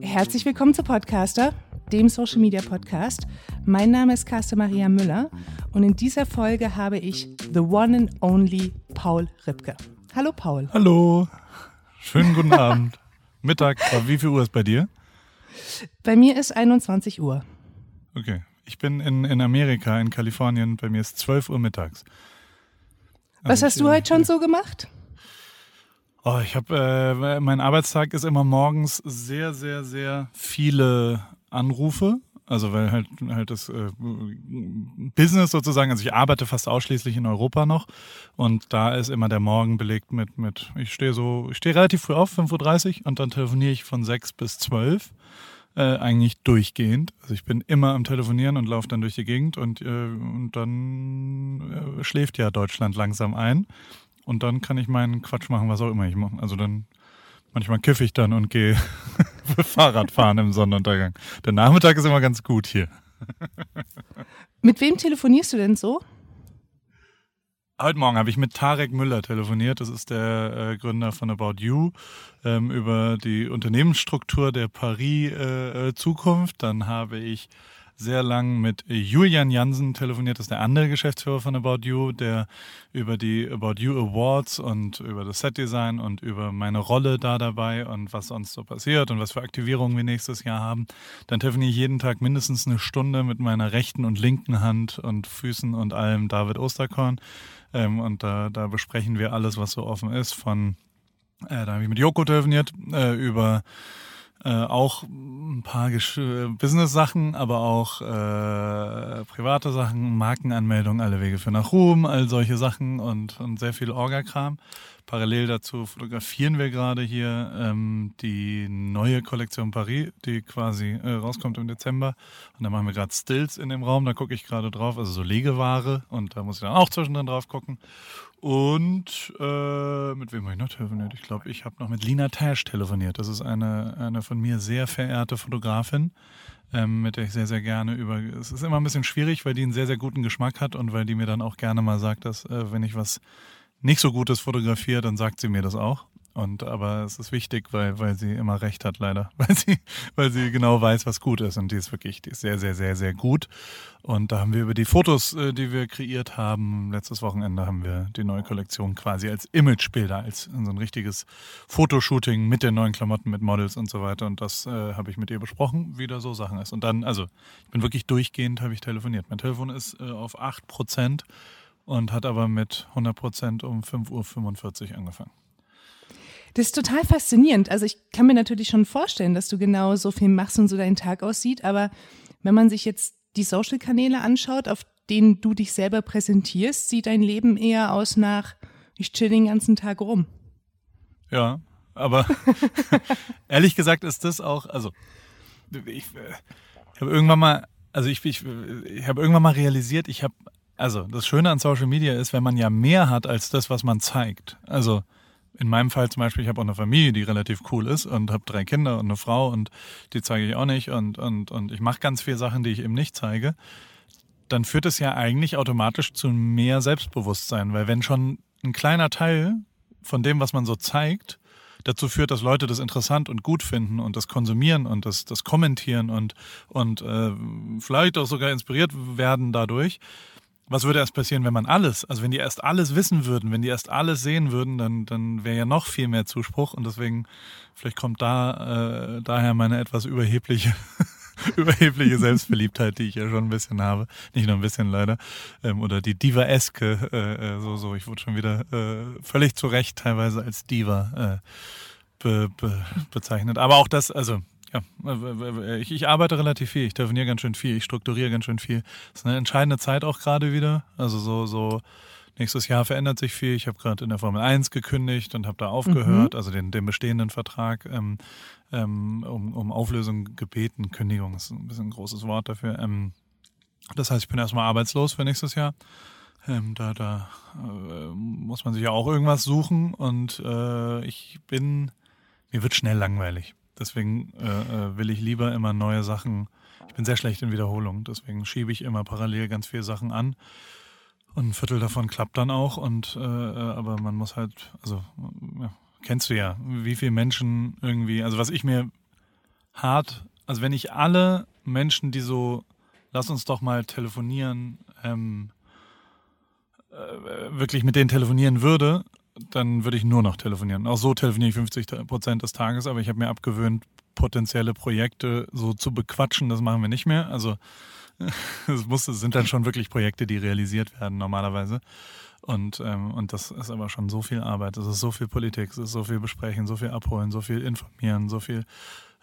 Herzlich willkommen zu Podcaster, dem Social Media Podcast. Mein Name ist Carsten Maria Müller und in dieser Folge habe ich the one and only Paul Ripke. Hallo Paul. Hallo. Schönen guten Abend. Mittag, wie viel Uhr ist bei dir? Bei mir ist 21 Uhr. Okay. Ich bin in, in Amerika, in Kalifornien. Bei mir ist 12 Uhr mittags. Was hast du heute schon so gemacht? Oh, ich habe, äh, mein Arbeitstag ist immer morgens sehr, sehr, sehr viele Anrufe. Also weil halt halt das äh, Business sozusagen, also ich arbeite fast ausschließlich in Europa noch und da ist immer der Morgen belegt mit, mit ich stehe so, ich stehe relativ früh auf, 5.30 Uhr und dann telefoniere ich von 6 bis 12 äh, eigentlich durchgehend. Also ich bin immer am Telefonieren und laufe dann durch die Gegend und, äh, und dann äh, schläft ja Deutschland langsam ein. Und dann kann ich meinen Quatsch machen, was auch immer ich mache. Also dann manchmal kiffe ich dann und gehe Fahrrad fahren im Sonnenuntergang. Der Nachmittag ist immer ganz gut hier. Mit wem telefonierst du denn so? Heute Morgen habe ich mit Tarek Müller telefoniert. Das ist der äh, Gründer von About You ähm, über die Unternehmensstruktur der Paris äh, äh Zukunft. Dann habe ich sehr lang mit Julian Jansen telefoniert, das ist der andere Geschäftsführer von About You, der über die About You Awards und über das Setdesign und über meine Rolle da dabei und was sonst so passiert und was für Aktivierungen wir nächstes Jahr haben. Dann telefoniere ich jeden Tag mindestens eine Stunde mit meiner rechten und linken Hand und Füßen und allem David Osterkorn. Ähm, und da, da besprechen wir alles, was so offen ist. Von, äh, da habe ich mit Joko telefoniert, äh, über äh, auch ein paar äh, Business-Sachen, aber auch äh, private Sachen, Markenanmeldungen, alle Wege für nach Ruhm, all solche Sachen und, und sehr viel Orga-Kram. Parallel dazu fotografieren wir gerade hier ähm, die neue Kollektion Paris, die quasi äh, rauskommt im Dezember. Und da machen wir gerade Stills in dem Raum, da gucke ich gerade drauf, also so Legeware und da muss ich dann auch zwischendrin drauf gucken. Und äh, mit wem habe ich noch telefoniert? Ich glaube, ich habe noch mit Lina Tash telefoniert. Das ist eine, eine von mir sehr verehrte Fotografin, ähm, mit der ich sehr, sehr gerne über. Es ist immer ein bisschen schwierig, weil die einen sehr, sehr guten Geschmack hat und weil die mir dann auch gerne mal sagt, dass äh, wenn ich was nicht so Gutes fotografiere, dann sagt sie mir das auch. Und aber es ist wichtig, weil, weil sie immer recht hat, leider. Weil sie, weil sie genau weiß, was gut ist. Und die ist wirklich, die ist sehr, sehr, sehr, sehr gut. Und da haben wir über die Fotos, äh, die wir kreiert haben, letztes Wochenende haben wir die neue Kollektion quasi als Imagebilder, als so ein richtiges Fotoshooting mit den neuen Klamotten, mit Models und so weiter. Und das äh, habe ich mit ihr besprochen, wie da so Sachen ist. Und dann, also ich bin wirklich durchgehend, habe ich telefoniert. Mein Telefon ist äh, auf 8 Prozent und hat aber mit 100 Prozent um 5.45 Uhr angefangen. Das ist total faszinierend. Also ich kann mir natürlich schon vorstellen, dass du genau so viel machst und so dein Tag aussieht. Aber wenn man sich jetzt die Social-Kanäle anschaut, auf denen du dich selber präsentierst, sieht dein Leben eher aus nach, ich chill den ganzen Tag rum. Ja, aber ehrlich gesagt ist das auch, also ich, ich habe irgendwann mal, also ich, ich, ich habe irgendwann mal realisiert, ich habe, also das Schöne an Social Media ist, wenn man ja mehr hat als das, was man zeigt. Also in meinem Fall zum Beispiel, ich habe auch eine Familie, die relativ cool ist und habe drei Kinder und eine Frau und die zeige ich auch nicht und, und, und ich mache ganz viele Sachen, die ich eben nicht zeige, dann führt es ja eigentlich automatisch zu mehr Selbstbewusstsein, weil wenn schon ein kleiner Teil von dem, was man so zeigt, dazu führt, dass Leute das interessant und gut finden und das konsumieren und das, das kommentieren und, und äh, vielleicht auch sogar inspiriert werden dadurch, was würde erst passieren, wenn man alles, also wenn die erst alles wissen würden, wenn die erst alles sehen würden, dann, dann wäre ja noch viel mehr Zuspruch und deswegen, vielleicht kommt da äh, daher meine etwas überhebliche, überhebliche Selbstverliebtheit, die ich ja schon ein bisschen habe. Nicht nur ein bisschen leider. Ähm, oder die Diva-eske, äh, äh so, so, ich wurde schon wieder äh, völlig zu Recht teilweise als Diva äh, be, be, bezeichnet. Aber auch das, also ja, ich, ich, arbeite relativ viel, ich telefoniere ganz schön viel, ich strukturiere ganz schön viel. Das ist eine entscheidende Zeit auch gerade wieder. Also so, so nächstes Jahr verändert sich viel. Ich habe gerade in der Formel 1 gekündigt und habe da aufgehört, mhm. also den, den bestehenden Vertrag ähm, ähm, um, um Auflösung gebeten. Kündigung ist ein bisschen ein großes Wort dafür. Ähm, das heißt, ich bin erstmal arbeitslos für nächstes Jahr. Ähm, da da äh, muss man sich ja auch irgendwas suchen und äh, ich bin, mir wird schnell langweilig. Deswegen äh, äh, will ich lieber immer neue Sachen. Ich bin sehr schlecht in Wiederholung, deswegen schiebe ich immer parallel ganz viele Sachen an. Und ein Viertel davon klappt dann auch. Und äh, äh aber man muss halt, also ja, kennst du ja, wie viele Menschen irgendwie, also was ich mir hart, also wenn ich alle Menschen, die so, lass uns doch mal telefonieren, ähm, äh, wirklich mit denen telefonieren würde, dann würde ich nur noch telefonieren. Auch so telefoniere ich 50 Prozent des Tages, aber ich habe mir abgewöhnt, potenzielle Projekte so zu bequatschen, das machen wir nicht mehr. Also es muss, es sind dann schon wirklich Projekte, die realisiert werden normalerweise. Und, ähm, und das ist aber schon so viel Arbeit, es ist so viel Politik, es ist so viel Besprechen, so viel Abholen, so viel informieren, so viel,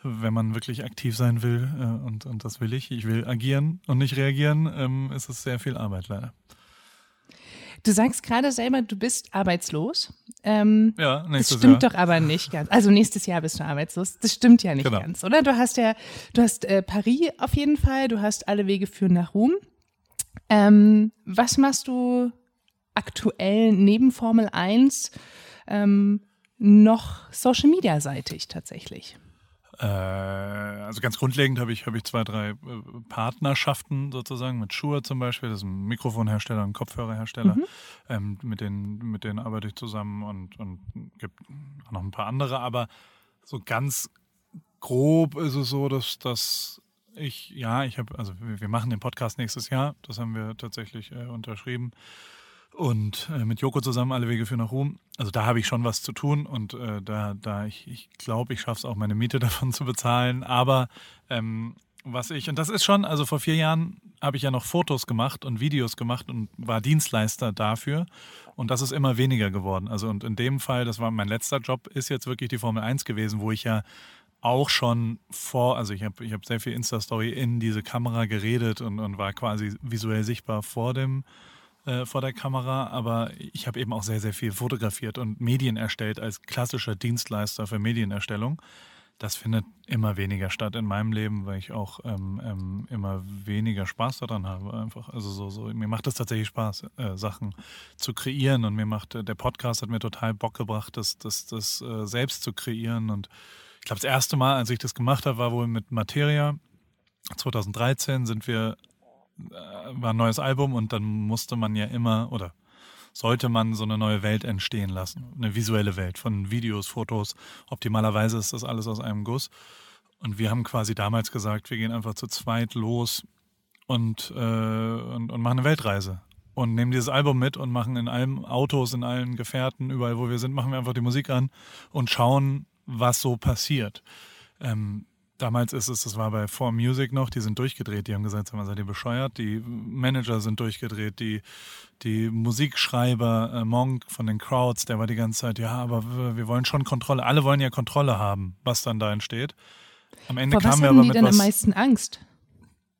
wenn man wirklich aktiv sein will, äh, und, und das will ich, ich will agieren und nicht reagieren, ähm, ist es sehr viel Arbeit leider. Du sagst gerade selber, du bist arbeitslos. Ähm, ja, nächstes Das stimmt Jahr. doch aber nicht ganz. Also nächstes Jahr bist du arbeitslos. Das stimmt ja nicht Genau. ganz, oder? Du hast ja, du hast äh, Paris auf jeden Fall. Du hast alle Wege führen nach Ruhm. Ähm, was machst du aktuell neben Formel 1 ähm, noch Social Media seitig tatsächlich? Äh, also ganz grundlegend habe ich, habe ich zwei, drei äh, Partnerschaften sozusagen mit Shure zum Beispiel, das ist ein Mikrofonhersteller und Kopfhörerhersteller. Ähm, mit, denen, mit denen arbeite ich zusammen und, und gibt auch noch ein paar andere, aber so ganz grob ist es so, dass, dass ich, ja, ich habe, also wir, wir machen den Podcast nächstes Jahr, das haben wir tatsächlich äh, unterschrieben. Und äh, mit Joko zusammen alle Wege führen nach Ruhm. Also da habe ich schon was zu tun und äh, da, da ich, ich glaube, ich schaffe es auch, meine Miete davon zu bezahlen. Aber ähm, was ich, und das ist schon, also vor vier Jahren habe ich ja noch Fotos gemacht und Videos gemacht und war Dienstleister dafür. Und das ist immer weniger geworden. Also und in dem Fall, das war mein letzter Job, ist jetzt wirklich die Formel 1 gewesen, wo ich ja auch schon vor, also ich habe ich hab sehr viel Insta-Story in diese Kamera geredet und, und war quasi visuell sichtbar vor dem, äh, vor der Kamera, aber ich habe eben auch sehr, sehr viel fotografiert und Medien erstellt als klassischer Dienstleister für Medienerstellung. Das findet immer weniger statt in meinem Leben, weil ich auch ähm, ähm, immer weniger Spaß daran habe. Einfach, also so, so mir macht es tatsächlich Spaß, äh, Sachen zu kreieren und mir macht äh, der Podcast hat mir total Bock gebracht, das, das, das äh, selbst zu kreieren. Und ich glaube, das erste Mal, als ich das gemacht habe, war wohl mit Materia. 2013 sind wir war ein neues Album und dann musste man ja immer oder sollte man so eine neue Welt entstehen lassen. Eine visuelle Welt von Videos, Fotos. Optimalerweise ist das alles aus einem Guss. Und wir haben quasi damals gesagt, wir gehen einfach zu zweit los und, äh, und, und machen eine Weltreise. Und nehmen dieses Album mit und machen in allen Autos, in allen Gefährten, überall wo wir sind, machen wir einfach die Musik an und schauen, was so passiert. Ähm, Damals ist es, das war bei 4 Music noch, die sind durchgedreht, die haben gesagt, sag mal, seid ihr bescheuert? Die Manager sind durchgedreht, die, die Musikschreiber, äh, Monk von den Crowds, der war die ganze Zeit, ja, aber wir- wollen schon Kontrolle, alle wollen ja Kontrolle haben, was dann da entsteht. Am Ende Vor kamen wir aber die mit denn was, am meisten Angst?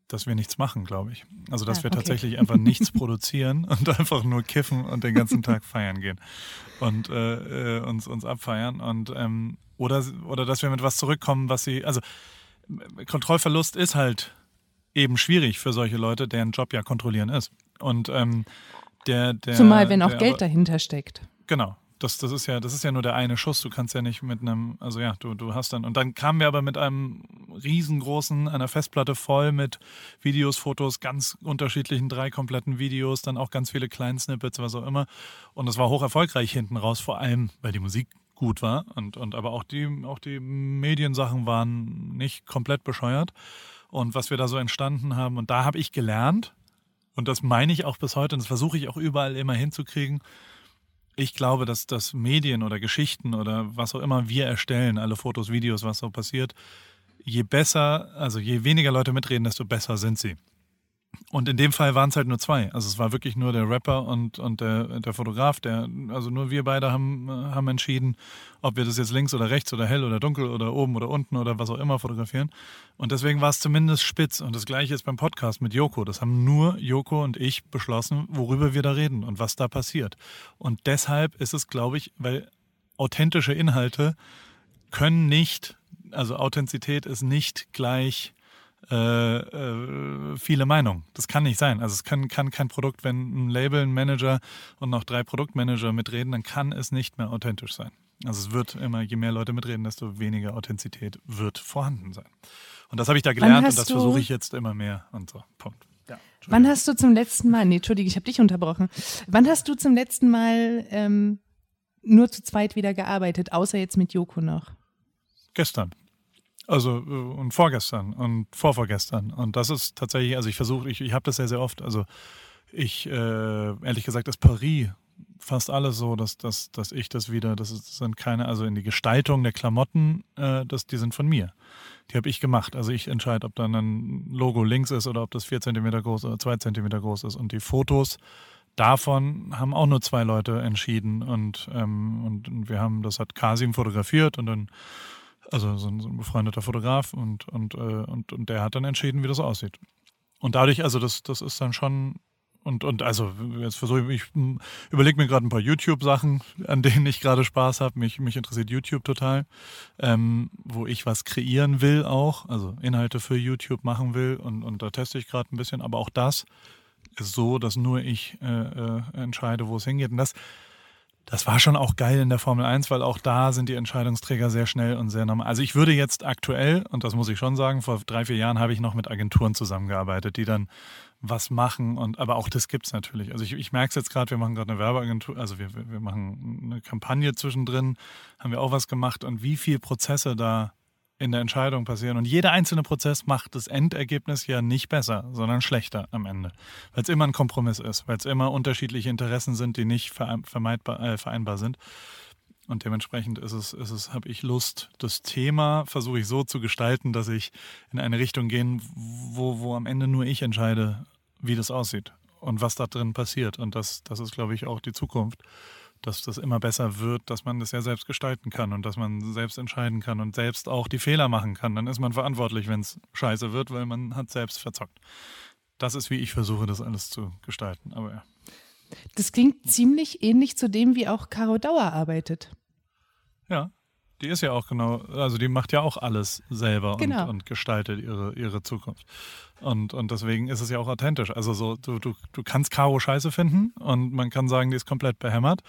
dass wir nichts machen, glaube ich. Also, dass Ah, wir okay. tatsächlich einfach nichts produzieren und einfach nur kiffen und den ganzen Tag feiern gehen und äh, äh, uns, uns abfeiern und ähm, oder, oder dass wir mit was zurückkommen, was sie, also Kontrollverlust ist halt eben schwierig für solche Leute, deren Job ja kontrollieren ist. Und ähm, der, der Zumal, wenn auch Geld aber- dahinter steckt. Genau. Das, das ist ja, das ist ja nur der eine Schuss. Du kannst ja nicht mit einem, also ja, du, du hast dann. Und dann kamen wir aber mit einem riesengroßen, einer Festplatte voll mit Videos, Fotos, ganz unterschiedlichen, drei kompletten Videos, dann auch ganz viele kleinen Snippets, was auch immer. Und das war hoch erfolgreich hinten raus, vor allem, weil die Musik gut war und, und aber auch die, auch die Mediensachen waren nicht komplett bescheuert. Und was wir da so entstanden haben, und da habe ich gelernt, und das meine ich auch bis heute, und das versuche ich auch überall immer hinzukriegen, ich glaube, dass das Medien oder Geschichten oder was auch immer wir erstellen, alle Fotos, Videos, was so passiert, je besser, also je weniger Leute mitreden, desto besser sind sie. Und in dem Fall waren es halt nur zwei. Also es war wirklich nur der Rapper und, und der, der Fotograf, der, also nur wir beide haben, äh, haben entschieden, ob wir das jetzt links oder rechts oder hell oder dunkel oder oben oder unten oder was auch immer fotografieren. Und deswegen war es zumindest spitz. Und das gleiche ist beim Podcast mit Joko. Das haben nur Joko und ich beschlossen, worüber wir da reden und was da passiert. Und deshalb ist es, glaube ich, weil authentische Inhalte können nicht, also Authentizität ist nicht gleich äh, äh, viele Meinungen. Das kann nicht sein. Also es kann, kann kein Produkt, wenn ein Label, ein Manager und noch drei Produktmanager mitreden, dann kann es nicht mehr authentisch sein. Also es wird immer, je mehr Leute mitreden, desto weniger Authentizität wird vorhanden sein. Und das habe ich da gelernt und das versuche ich jetzt immer mehr und so. Punkt. Ja. Wann hast du zum letzten Mal, nee, Entschuldige, ich habe dich unterbrochen. Wann hast du zum letzten Mal ähm, nur zu zweit wieder gearbeitet, außer jetzt mit Joko noch? Gestern. Also äh, und vorgestern und vorvorgestern. Und das ist tatsächlich, also ich versuche, ich, ich habe das sehr, sehr oft. Also ich, äh, ehrlich gesagt, ist Paris fast alles so, dass, dass, dass ich das wieder, das sind keine, also in die Gestaltung der Klamotten, äh, das, die sind von mir. Die habe ich gemacht. Also ich entscheide, ob dann ein Logo links ist oder ob das vier Zentimeter groß oder zwei Zentimeter groß ist. Und die Fotos davon haben auch nur zwei Leute entschieden. Und, ähm, und wir haben, das hat Kasim fotografiert und dann, also so ein, so ein befreundeter Fotograf und, und, äh, und, und der hat dann entschieden, wie das aussieht. Und dadurch, also das, das ist dann schon und, und also jetzt versuche ich, ich überlege mir gerade ein paar YouTube-Sachen, an denen ich gerade Spaß habe. Mich, mich interessiert YouTube total, ähm, wo ich was kreieren will auch, also Inhalte für YouTube machen will und, und da teste ich gerade ein bisschen. Aber auch das ist so, dass nur ich äh, äh, entscheide, wo es hingeht. Und das, das war schon auch geil in der Formel 1, weil auch da sind die Entscheidungsträger sehr schnell und sehr normal. Also ich würde jetzt aktuell, und das muss ich schon sagen, vor drei, vier Jahren habe ich noch mit Agenturen zusammengearbeitet, die dann was machen und aber auch das gibt es natürlich. Also ich, ich merke es jetzt gerade, wir machen gerade eine Werbeagentur, also wir, wir machen eine Kampagne zwischendrin, haben wir auch was gemacht und wie viele Prozesse da in der Entscheidung passieren. Und jeder einzelne Prozess macht das Endergebnis ja nicht besser, sondern schlechter am Ende. Weil es immer ein Kompromiss ist, weil es immer unterschiedliche Interessen sind, die nicht vermeidbar, äh, vereinbar sind. Und dementsprechend ist es, ist es, habe ich Lust, das Thema versuche ich so zu gestalten, dass ich in eine Richtung gehe, wo, wo am Ende nur ich entscheide, wie das aussieht und was da drin passiert. Und das, das ist, glaube ich, auch die Zukunft, dass das immer besser wird, dass man das ja selbst gestalten kann und dass man selbst entscheiden kann und selbst auch die Fehler machen kann. Dann ist man verantwortlich, wenn es scheiße wird, weil man hat selbst verzockt. Das ist, wie ich versuche, das alles zu gestalten. Aber ja. Das klingt ziemlich ähnlich zu dem, wie auch Caro Dauer arbeitet. Ja, die ist ja auch genau, also die macht ja auch alles selber genau. und, und, gestaltet ihre, ihre Zukunft. Und, und deswegen ist es ja auch authentisch. Also so, du, du, du kannst Caro scheiße finden und man kann sagen, die ist komplett behämmert.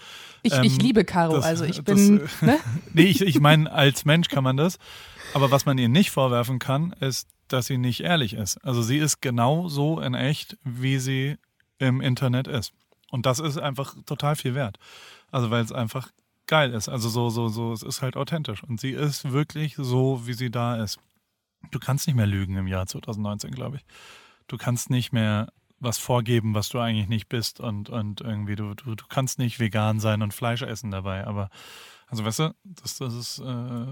Ich, ähm, ich liebe Caro, das, also ich bin. Das, ne? nee, ich, ich meine, als Mensch kann man das. Aber was man ihr nicht vorwerfen kann, ist, dass sie nicht ehrlich ist. Also sie ist genau so in echt, wie sie im Internet ist. Und das ist einfach total viel wert. Also weil es einfach geil ist. Also so, so, so, es ist halt authentisch. Und sie ist wirklich so, wie sie da ist. Du kannst nicht mehr lügen im Jahr 2019, glaube ich. Du kannst nicht mehr was vorgeben, was du eigentlich nicht bist und, und irgendwie, du, du, du kannst nicht vegan sein und Fleisch essen dabei. Aber, also weißt du, das, das ist, äh,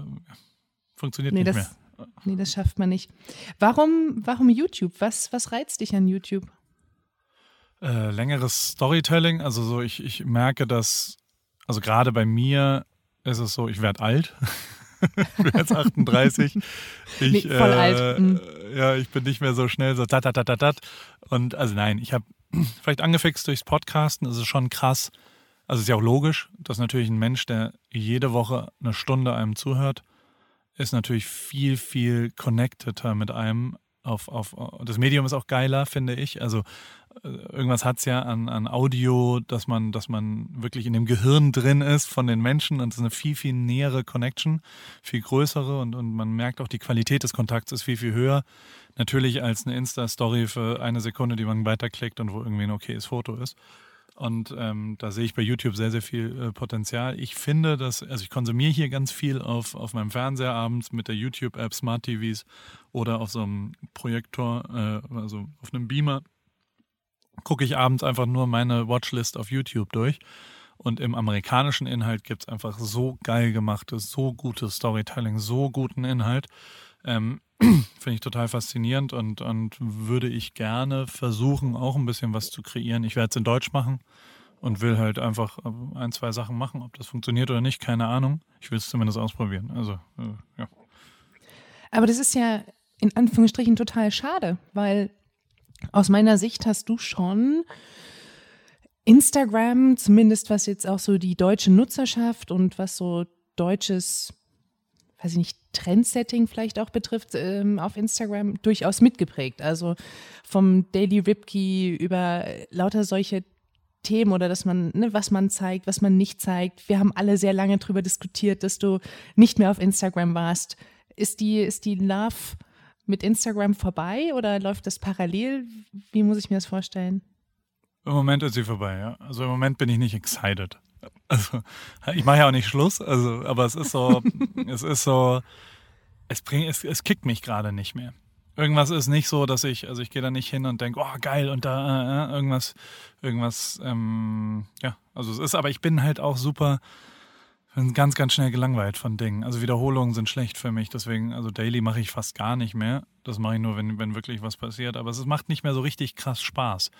funktioniert nee, nicht das, mehr. Nee, das schafft man nicht. Warum, warum YouTube? Was, was reizt dich an YouTube? Äh, längeres Storytelling. Also so, ich, ich merke, dass also gerade bei mir ist es so, ich werde alt. ich bin jetzt 38. Ich, nee, voll äh, alt. Mhm. Ja, ich bin nicht mehr so schnell so tat, tat, tat, tat. Und also nein, ich habe vielleicht angefixt durchs Podcasten, das ist schon krass. Also ist ja auch logisch, dass natürlich ein Mensch, der jede Woche eine Stunde einem zuhört, ist natürlich viel, viel connecteder mit einem. Auf, auf, das Medium ist auch geiler, finde ich. Also irgendwas hat es ja an, an Audio, dass man, dass man wirklich in dem Gehirn drin ist von den Menschen und es ist eine viel, viel nähere Connection, viel größere und, und man merkt auch, die Qualität des Kontakts ist viel, viel höher. Natürlich als eine Insta-Story für eine Sekunde, die man weiterklickt und wo irgendwie ein okayes Foto ist. Und ähm, da sehe ich bei YouTube sehr, sehr viel äh, Potenzial. Ich finde, dass, also ich konsumiere hier ganz viel auf, auf meinem Fernseher abends mit der YouTube-App Smart TVs oder auf so einem Projektor, äh, also auf einem Beamer gucke ich abends einfach nur meine Watchlist auf YouTube durch. Und im amerikanischen Inhalt gibt es einfach so geil gemachtes, so gutes Storytelling, so guten Inhalt. Ähm, Finde ich total faszinierend und, und würde ich gerne versuchen, auch ein bisschen was zu kreieren. Ich werde es in Deutsch machen und will halt einfach äh, ein, zwei Sachen machen. Ob das funktioniert oder nicht, keine Ahnung. Ich will es zumindest ausprobieren. Also, äh, ja. Aber das ist ja in Anführungsstrichen total schade, weil aus meiner Sicht hast du schon Instagram, zumindest was jetzt auch so die deutsche Nutzerschaft und was so deutsches, weiß ich nicht, Trendsetting vielleicht auch betrifft, ähm, auf Instagram durchaus mitgeprägt. Also vom Daily Ripkey über lauter solche Themen oder dass man, ne, was man zeigt, was man nicht zeigt. Wir haben alle sehr lange darüber diskutiert, dass du nicht mehr auf Instagram warst. Ist die, ist die Love mit Instagram vorbei oder läuft das parallel? Wie muss ich mir das vorstellen? Im Moment ist sie vorbei, ja. Also im Moment bin ich nicht excited. Also, ich mache ja auch nicht Schluss, also, aber es ist so, es ist so, es bringt, es, es kickt mich gerade nicht mehr. Irgendwas ist nicht so, dass ich, also ich gehe da nicht hin und denke, oh geil, und da äh, äh, irgendwas, irgendwas, ähm, ja, also es ist, aber ich bin halt auch super, bin ganz, ganz schnell gelangweilt von Dingen. Also Wiederholungen sind schlecht für mich, deswegen, also Daily mache ich fast gar nicht mehr. Das mache ich nur, wenn, wenn wirklich was passiert. Aber es macht nicht mehr so richtig krass Spaß.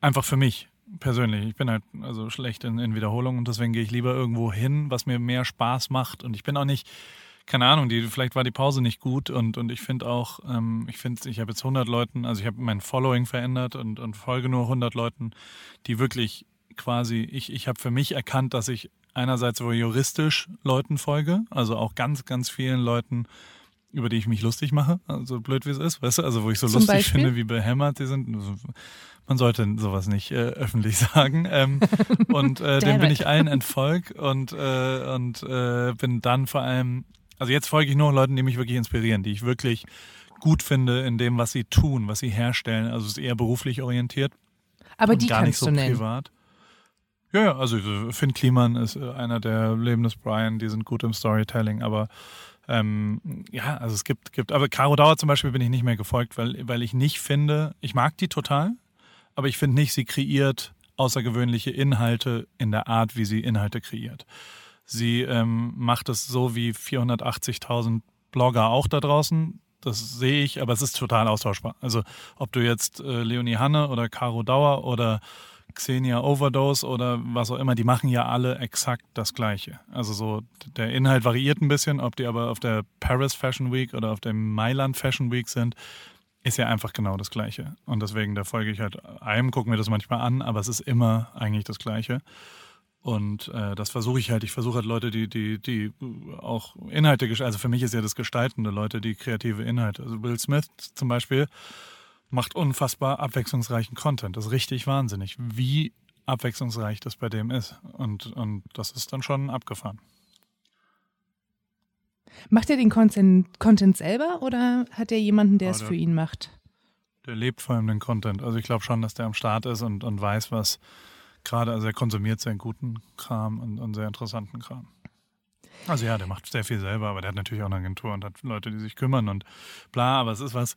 Einfach für mich persönlich. Ich bin halt also schlecht in, in Wiederholungen und deswegen gehe ich lieber irgendwo hin, was mir mehr Spaß macht. Und ich bin auch nicht, keine Ahnung, die, vielleicht war die Pause nicht gut und, und ich finde auch, ähm, ich finde, ich habe jetzt 100 Leuten, also ich habe mein Following verändert und, und folge nur 100 Leuten, die wirklich quasi, ich, ich habe für mich erkannt, dass ich einerseits juristisch Leuten folge, also auch ganz, ganz vielen Leuten, über die ich mich lustig mache, also blöd wie es ist, weißt du, also wo ich so Zum lustig Beispiel? finde, wie behämmert die sind. Also, man sollte sowas nicht äh, öffentlich sagen. Ähm, und äh, dem bin ich allen entfolgt und, äh, und äh, bin dann vor allem, also jetzt folge ich nur Leuten, die mich wirklich inspirieren, die ich wirklich gut finde in dem, was sie tun, was sie herstellen. Also es ist eher beruflich orientiert Aber die gar nicht kannst so du nennen. privat. Ja, ja, also äh, Finn Kliman ist äh, einer der Leben des Brian, die sind gut im Storytelling, aber ähm, ja, also es gibt, gibt, aber Caro Dauer zum Beispiel bin ich nicht mehr gefolgt, weil, weil ich nicht finde, ich mag die total, aber ich finde nicht, sie kreiert außergewöhnliche Inhalte in der Art, wie sie Inhalte kreiert. Sie ähm, macht es so wie 480.000 Blogger auch da draußen. Das sehe ich, aber es ist total austauschbar. Also ob du jetzt äh, Leonie Hanne oder Caro Dauer oder Xenia Overdose oder was auch immer, die machen ja alle exakt das Gleiche. Also so, der Inhalt variiert ein bisschen, ob die aber auf der Paris Fashion Week oder auf der Mailand Fashion Week sind, ist ja einfach genau das Gleiche. Und deswegen, da folge ich halt einem, gucke mir das manchmal an, aber es ist immer eigentlich das Gleiche. Und äh, das versuche ich halt. Ich versuche halt Leute, die, die, die auch Inhalte. Also für mich ist ja das Gestaltende, Leute, die kreative Inhalte. Also Will Smith zum Beispiel macht unfassbar abwechslungsreichen Content. Das ist richtig wahnsinnig, wie abwechslungsreich das bei dem ist. Und, und das ist dann schon abgefahren. Macht er den Content, Content selber oder hat er jemanden, der es der- für ihn macht? Der lebt vor allem den Content. Also ich glaube schon, dass der am Start ist und, und weiß, was gerade, also er konsumiert sehr guten Kram und, und sehr interessanten Kram. Also ja, der macht sehr viel selber, aber der hat natürlich auch eine Agentur und hat Leute, die sich kümmern und bla, aber es ist was,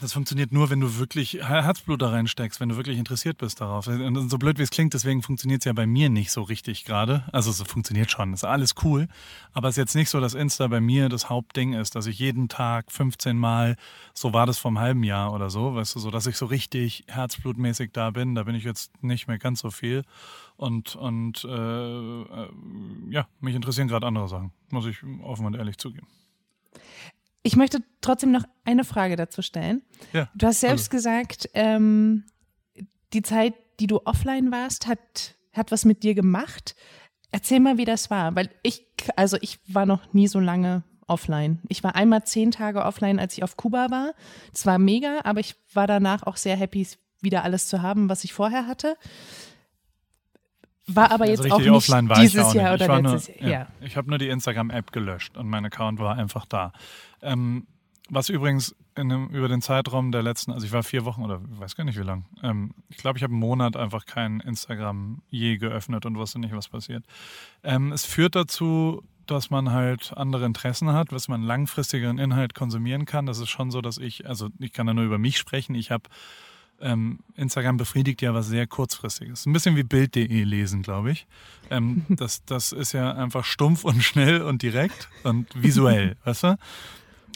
das funktioniert nur, wenn du wirklich Herzblut da reinsteckst, wenn du wirklich interessiert bist darauf. Und so blöd wie es klingt, deswegen funktioniert es ja bei mir nicht so richtig gerade. Also es funktioniert schon, ist alles cool. Aber es ist jetzt nicht so, dass Insta bei mir das Hauptding ist, dass ich jeden Tag 15 Mal, so war das einem halben Jahr oder so, weißt du, so dass ich so richtig herzblutmäßig da bin. Da bin ich jetzt nicht mehr ganz so viel. Und, und äh, äh, ja, mich interessieren gerade andere Sachen, muss ich offen und ehrlich zugeben. Ich möchte trotzdem noch eine Frage dazu stellen. Ja, Du hast selbst gesagt, ähm, die Zeit, die du offline warst, hat, hat was mit dir gemacht. Erzähl mal, wie das war, weil ich, also ich war noch nie so lange offline. Ich war einmal zehn Tage offline, als ich auf Kuba war. Es war mega, aber ich war danach auch sehr happy, wieder alles zu haben, was ich vorher hatte. War aber Also jetzt auch richtig nicht offline war ich dieses auch Jahr nicht. Ich oder war nur, letztes Jahr. Ja. Ich habe nur die Instagram-App gelöscht und mein Account war einfach da. Ähm, was übrigens in einem, über den Zeitraum der letzten, also ich war vier Wochen oder ich weiß gar nicht wie lang. Ähm, ich glaube, ich habe einen Monat einfach kein Instagram je geöffnet und wusste nicht, was passiert. Ähm, es führt dazu, dass man halt andere Interessen hat, dass man langfristigeren Inhalt konsumieren kann. Das ist schon so, dass ich, also ich kann da nur über mich sprechen. Ich habe ähm, Instagram befriedigt ja was sehr kurzfristiges. Ein bisschen wie Bild.de lesen, glaube ich. Ähm, das, das ist ja einfach stumpf und schnell und direkt und visuell, weißt du?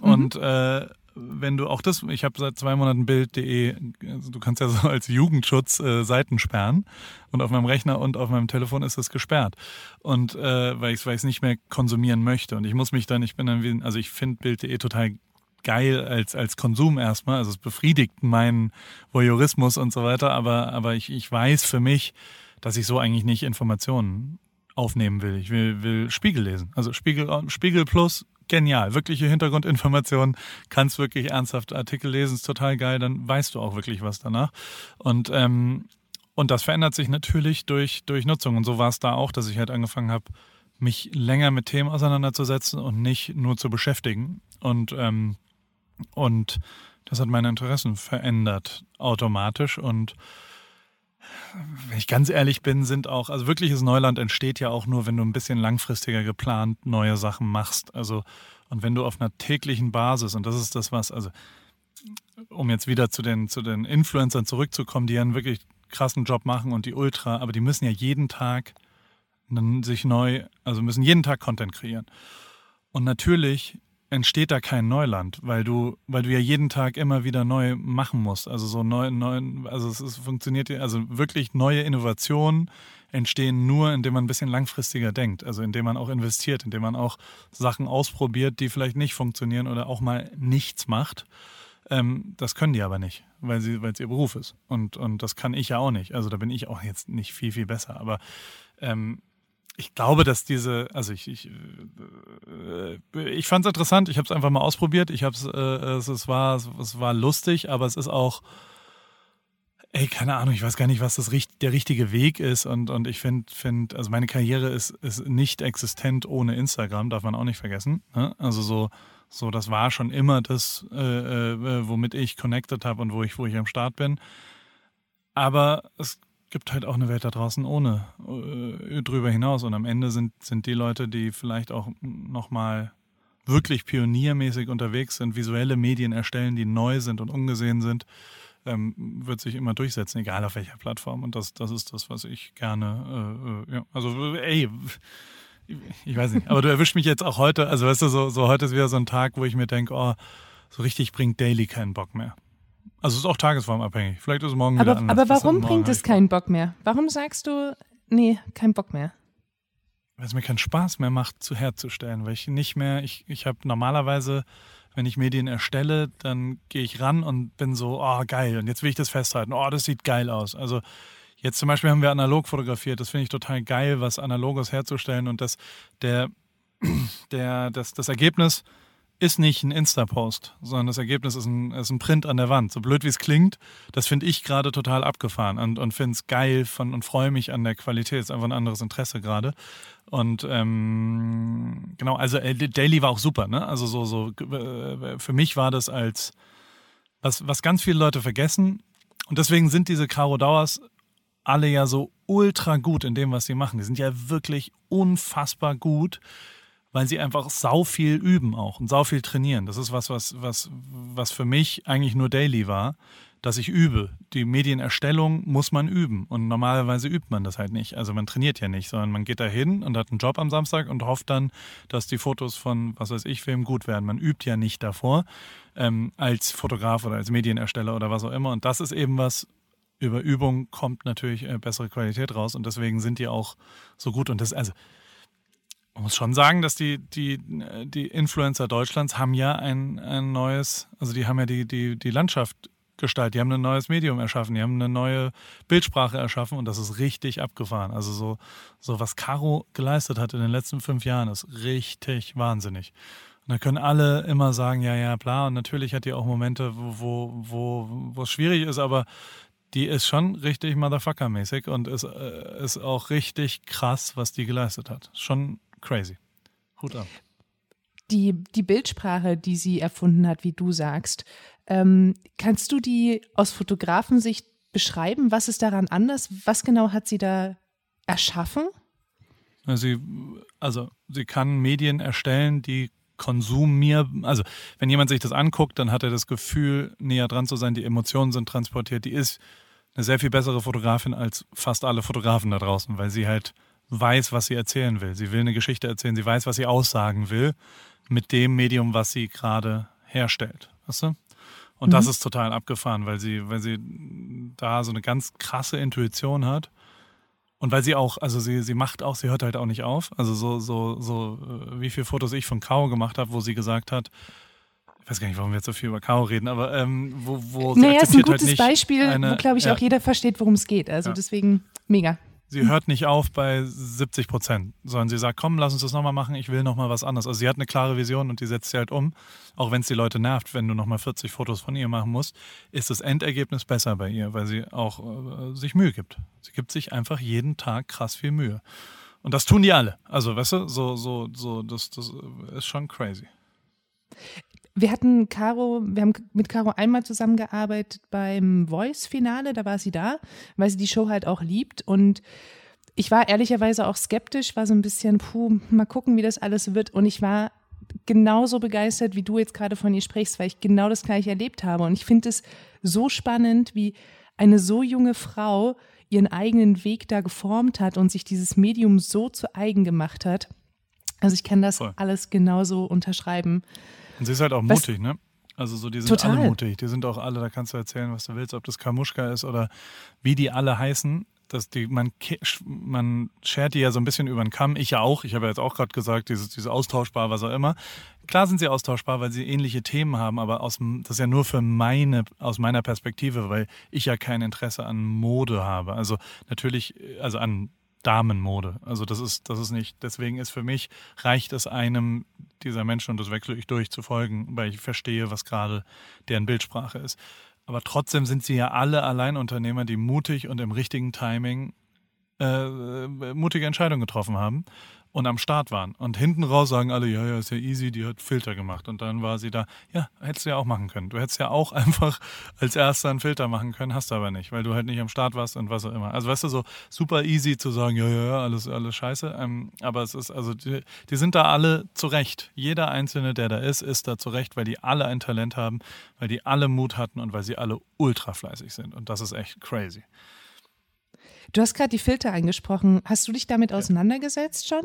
Und äh, wenn du auch das, ich habe seit zwei Monaten Bild.de, also du kannst ja so als Jugendschutz äh, Seiten sperren und auf meinem Rechner und auf meinem Telefon ist es gesperrt. Und äh, weil ich es nicht mehr konsumieren möchte. Und ich muss mich dann, ich bin dann wie, also ich finde Bild.de total geil als, als Konsum erstmal. Also es befriedigt meinen Voyeurismus und so weiter, aber, aber ich, ich weiß für mich, dass ich so eigentlich nicht Informationen aufnehmen will. Ich will, will Spiegel lesen. Also Spiegel, Spiegel Plus, genial. Wirkliche Hintergrundinformationen, kannst wirklich ernsthaft Artikel lesen, ist total geil, dann weißt du auch wirklich was danach. Und, ähm, und das verändert sich natürlich durch, durch Nutzung. Und so war es da auch, dass ich halt angefangen habe, mich länger mit Themen auseinanderzusetzen und nicht nur zu beschäftigen. Und, ähm, und das hat meine Interessen verändert automatisch. Und wenn ich ganz ehrlich bin, sind auch, also wirkliches Neuland entsteht ja auch nur, wenn du ein bisschen langfristiger geplant neue Sachen machst. Also, und wenn du auf einer täglichen Basis, und das ist das, was, also, um jetzt wieder zu den, zu den Influencern zurückzukommen, die ja einen wirklich krassen Job machen und die Ultra, aber die müssen ja jeden Tag sich neu, also müssen jeden Tag Content kreieren. Und natürlich entsteht da kein Neuland, weil du, weil du ja jeden Tag immer wieder neu machen musst. Also so neu, neu also es ist, funktioniert, also wirklich neue Innovationen entstehen nur, indem man ein bisschen langfristiger denkt. Also indem man auch investiert, indem man auch Sachen ausprobiert, die vielleicht nicht funktionieren oder auch mal nichts macht. Ähm, das können die aber nicht, weil weil es ihr Beruf ist. Und, und das kann ich ja auch nicht. Also da bin ich auch jetzt nicht viel, viel besser. Aber ähm, ich glaube, dass diese, also ich, ich, äh, ich fand es interessant. Ich habe es einfach mal ausprobiert. Ich habe äh, es, es war, es war lustig, aber es ist auch, ey, keine Ahnung. Ich weiß gar nicht, was das der richtige Weg ist. Und und ich finde, finde, also meine Karriere ist ist nicht existent ohne Instagram. Darf man auch nicht vergessen. Ne? Also so, so das war schon immer das, äh, äh, womit ich connected habe und wo ich wo ich am Start bin. Aber es gibt halt auch eine Welt da draußen ohne, äh, drüber hinaus. Und am Ende sind, sind die Leute, die vielleicht auch nochmal wirklich pioniermäßig unterwegs sind, visuelle Medien erstellen, die neu sind und ungesehen sind, ähm, wird sich immer durchsetzen, egal auf welcher Plattform. Und das, das ist das, was ich gerne, äh, äh ja, also ey, ich weiß nicht, aber du erwischst mich jetzt auch heute, also weißt du, so, so heute ist wieder so ein Tag, wo ich mir denke, oh, so richtig bringt Daily keinen Bock mehr. Also es ist auch tagesformabhängig. Vielleicht ist es morgen aber, wieder anders. Aber warum bringt es keinen Bock mehr? Warum sagst du, nee, kein Bock mehr? Weil es mir keinen Spaß mehr macht, zu herzustellen. Weil ich nicht mehr, ich, ich habe normalerweise, wenn ich Medien erstelle, dann gehe ich ran und bin so, oh geil, und jetzt will ich das festhalten. Oh, das sieht geil aus. Also jetzt zum Beispiel haben wir analog fotografiert. Das finde ich total geil, was Analoges herzustellen. Und das, der, der, das, das Ergebnis ist nicht ein Insta-Post, sondern das Ergebnis ist ein, ist ein Print an der Wand. So blöd wie es klingt, das finde ich gerade total abgefahren und, und finde es geil von, und freue mich an der Qualität. Ist einfach ein anderes Interesse gerade. Und ähm, genau, also äh, Daily war auch super, ne? Also so, so äh, für mich war das als was, was ganz viele Leute vergessen. Und deswegen sind diese Caro Dauers alle ja so ultra gut in dem, was sie machen. Die sind ja wirklich unfassbar gut weil sie einfach sau viel üben auch und sau viel trainieren. Das ist was, was, was, was für mich eigentlich nur daily war, dass ich übe. Die Medienerstellung muss man üben und normalerweise übt man das halt nicht. Also man trainiert ja nicht, sondern man geht da hin und hat einen Job am Samstag und hofft dann, dass die Fotos von, was weiß ich, wem gut werden. Man übt ja nicht davor ähm, als Fotograf oder als Medienersteller oder was auch immer. Und das ist eben was, über Übung kommt natürlich äh, bessere Qualität raus und deswegen sind die auch so gut. Und das, also man muss schon sagen, dass die, die, die Influencer Deutschlands haben ja ein, ein neues, also die haben ja die, die, die Landschaft gestaltet, die haben ein neues Medium erschaffen, die haben eine neue Bildsprache erschaffen und das ist richtig abgefahren. Also so, so was Caro geleistet hat in den letzten fünf Jahren, ist richtig wahnsinnig. Und da können alle immer sagen, ja, ja, bla. Und natürlich hat die auch Momente, wo, wo, wo es schwierig ist, aber die ist schon richtig Motherfucker-mäßig und ist, äh, ist auch richtig krass, was die geleistet hat. Schon Crazy. Hut ab. Die, die Bildsprache, die sie erfunden hat, wie du sagst, ähm, kannst du die aus Fotografensicht beschreiben? Was ist daran anders? Was genau hat sie da erschaffen? Sie, also sie kann Medien erstellen, die konsumier, also wenn jemand sich das anguckt, dann hat er das Gefühl, näher dran zu sein, die Emotionen sind transportiert. Die ist eine sehr viel bessere Fotografin als fast alle Fotografen da draußen, weil sie halt weiß, was sie erzählen will. Sie will eine Geschichte erzählen, sie weiß, was sie aussagen will mit dem Medium, was sie gerade herstellt. Weißt du? Und mhm. das ist total abgefahren, weil sie, weil sie da so eine ganz krasse Intuition hat. Und weil sie auch, also sie, sie macht auch, sie hört halt auch nicht auf. Also so, so, so, äh, wie viele Fotos ich von Kao gemacht habe, wo sie gesagt hat, ich weiß gar nicht, warum wir jetzt so viel über Kao reden, aber ähm, wo, wo sie naja, ist ein halt gutes halt Beispiel, eine, wo, glaube ich, ja. auch jeder versteht, worum es geht. Also ja. deswegen mega. Sie hört nicht auf bei 70 Prozent, sondern sie sagt, komm, lass uns das nochmal machen, ich will nochmal was anderes. Also sie hat eine klare Vision und die setzt sie halt um. Auch wenn es die Leute nervt, wenn du nochmal 40 Fotos von ihr machen musst, ist das Endergebnis besser bei ihr, weil sie auch äh, sich Mühe gibt. Sie gibt sich einfach jeden Tag krass viel Mühe. Und das tun die alle. Also, weißt du, so, so, so, das, das ist schon crazy. Wir hatten Caro, wir haben mit Caro einmal zusammengearbeitet beim Voice-Finale, da war sie da, weil sie die Show halt auch liebt und ich war ehrlicherweise auch skeptisch, war so ein bisschen, puh, mal gucken, wie das alles wird. Und ich war genauso begeistert, wie du jetzt gerade von ihr sprichst, weil ich genau das gleiche erlebt habe. Und ich finde es so spannend, wie eine so junge Frau ihren eigenen Weg da geformt hat und sich dieses Medium so zu eigen gemacht hat. Also ich kann das Voll. alles genauso unterschreiben. Und sie ist halt auch was, mutig, ne? Also so, die sind total. alle mutig. Die sind auch alle, da kannst du erzählen, was du willst, ob das Kamuschka ist oder wie die alle heißen dass die, man, man schert die ja so ein bisschen über den Kamm. Ich ja auch. Ich habe ja jetzt auch gerade gesagt, dieses, diese austauschbar, was auch immer. Klar sind sie austauschbar, weil sie ähnliche Themen haben, aber aus, das ist ja nur für meine, aus meiner Perspektive, weil ich ja kein Interesse an Mode habe. Also natürlich, also an Damenmode. Also das ist, das ist nicht, deswegen ist für mich, reicht es einem dieser Menschen, und das wechsle ich durch, zu folgen, weil ich verstehe, was gerade deren Bildsprache ist. Aber trotzdem sind sie ja alle Alleinunternehmer, die mutig und im richtigen Timing äh, mutige Entscheidungen getroffen haben und am Start waren. Und hinten raus sagen alle, ja, ja, ist ja easy, die hat Filter gemacht. Und dann war sie da, ja, hättest du ja auch machen können. Du hättest ja auch einfach als erster einen Filter machen können, hast du aber nicht, weil du halt nicht am Start warst und was auch immer. Also weißt du, so super easy zu sagen, ja, ja, ja, alles, alles scheiße. Ähm, aber es ist, also die, die sind da alle zurecht. Jeder Einzelne, der da ist, ist da zurecht, weil die alle ein Talent haben, weil die alle Mut hatten und weil sie alle ultra fleißig sind. Und das ist echt crazy. Du hast gerade die Filter angesprochen. Hast du dich damit auseinandergesetzt schon?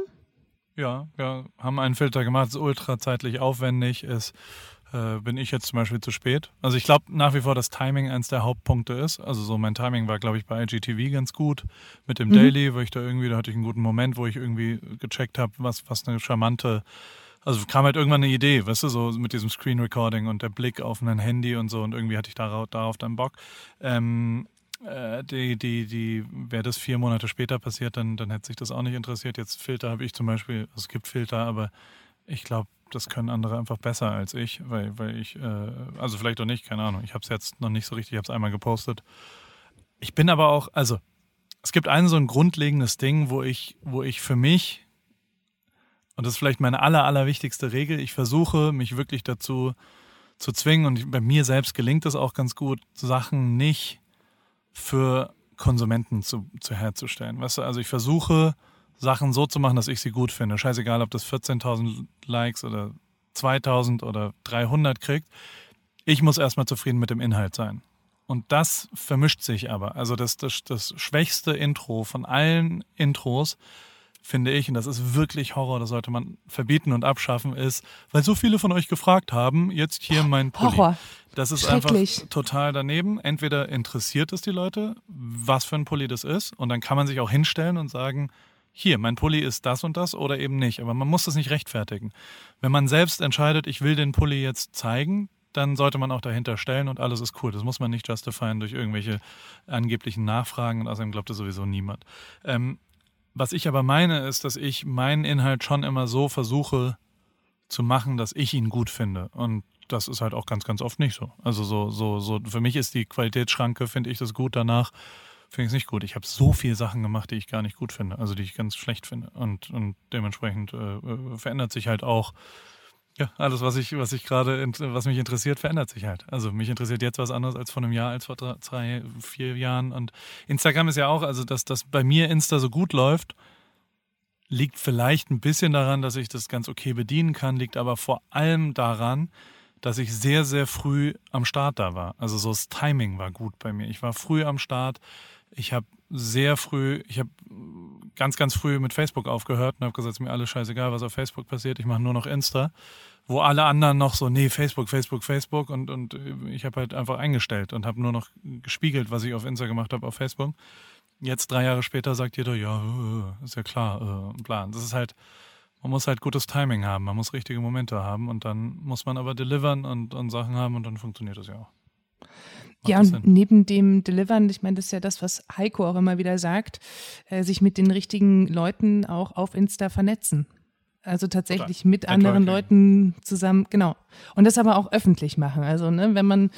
Ja, ja, haben einen Filter gemacht, ist ultra zeitlich aufwendig, ist, äh, bin ich jetzt zum Beispiel zu spät. Also ich glaube nach wie vor, dass Timing eins der Hauptpunkte ist. Also so mein Timing war, glaube ich, bei IGTV ganz gut mit dem mhm. Daily, wo ich da irgendwie, da hatte ich einen guten Moment, wo ich irgendwie gecheckt habe, was, was eine charmante also kam halt irgendwann eine Idee, weißt du, so mit diesem Screen Recording und der Blick auf ein Handy und so und irgendwie hatte ich darauf, darauf dann Bock. Ähm, äh, die, die, die, wäre das vier Monate später passiert, dann, dann hätte sich das auch nicht interessiert. Jetzt Filter habe ich zum Beispiel, also es gibt Filter, aber ich glaube, das können andere einfach besser als ich, weil, weil ich, äh, also vielleicht auch nicht, keine Ahnung. Ich habe es jetzt noch nicht so richtig, ich habe es einmal gepostet. Ich bin aber auch, also es gibt ein so ein grundlegendes Ding, wo ich, wo ich für mich, und das ist vielleicht meine aller, allerwichtigste Regel, ich versuche mich wirklich dazu zu zwingen, und bei mir selbst gelingt es auch ganz gut, Sachen nicht für Konsumenten zu, zu herzustellen. Weißt du, also ich versuche Sachen so zu machen, dass ich sie gut finde. Scheißegal, ob das 14.000 Likes oder 2.000 oder 300 kriegt. Ich muss erstmal zufrieden mit dem Inhalt sein. Und das vermischt sich aber. Also das, das, das schwächste Intro von allen Intros finde ich, und das ist wirklich Horror, das sollte man verbieten und abschaffen, ist, weil so viele von euch gefragt haben, jetzt hier mein Pulli. Horror. Das ist einfach total daneben. Entweder interessiert es die Leute, was für ein Pulli das ist, und dann kann man sich auch hinstellen und sagen, hier, mein Pulli ist das und das oder eben nicht. Aber man muss das nicht rechtfertigen. Wenn man selbst entscheidet, ich will den Pulli jetzt zeigen, dann sollte man auch dahinter stellen und alles ist cool. Das muss man nicht justifieren durch irgendwelche angeblichen Nachfragen und außerdem glaubt das sowieso niemand. Ähm, was ich aber meine, ist, dass ich meinen Inhalt schon immer so versuche zu machen, dass ich ihn gut finde. Und das ist halt auch ganz, ganz oft nicht so. Also so, so, so, für mich ist die Qualitätsschranke, finde ich das gut, danach finde ich es nicht gut. Ich habe so viele Sachen gemacht, die ich gar nicht gut finde, also die ich ganz schlecht finde. Und, und dementsprechend äh, äh verändert sich halt auch ja, alles, was ich, was ich gerade, was mich interessiert, verändert sich halt. Also mich interessiert jetzt was anderes als vor einem Jahr, als vor drei, vier Jahren. Und Instagram ist ja auch, also dass das bei mir Insta so gut läuft, liegt vielleicht ein bisschen daran, dass ich das ganz okay bedienen kann, liegt aber vor allem daran, dass ich sehr, sehr früh am Start da war. Also so das Timing war gut bei mir. Ich war früh am Start. Ich habe sehr früh, ich habe ganz, ganz früh mit Facebook aufgehört und habe gesagt, es mir alles scheißegal, was auf Facebook passiert. Ich mache nur noch Insta wo alle anderen noch so, nee, Facebook, Facebook, Facebook und, und ich habe halt einfach eingestellt und habe nur noch gespiegelt, was ich auf Insta gemacht habe auf Facebook. Jetzt drei Jahre später sagt jeder, ja, ist ja klar, äh, Plan. Das ist halt, man muss halt gutes Timing haben, man muss richtige Momente haben und dann muss man aber delivern und, und Sachen haben und dann funktioniert das ja auch. Macht ja, und neben dem Delivern, ich meine, das ist ja das, was Heiko auch immer wieder sagt, äh, sich mit den richtigen Leuten auch auf Insta vernetzen. Also tatsächlich Oder mit anderen Leuten zusammen, genau. Und das aber auch öffentlich machen. Also, ne, wenn man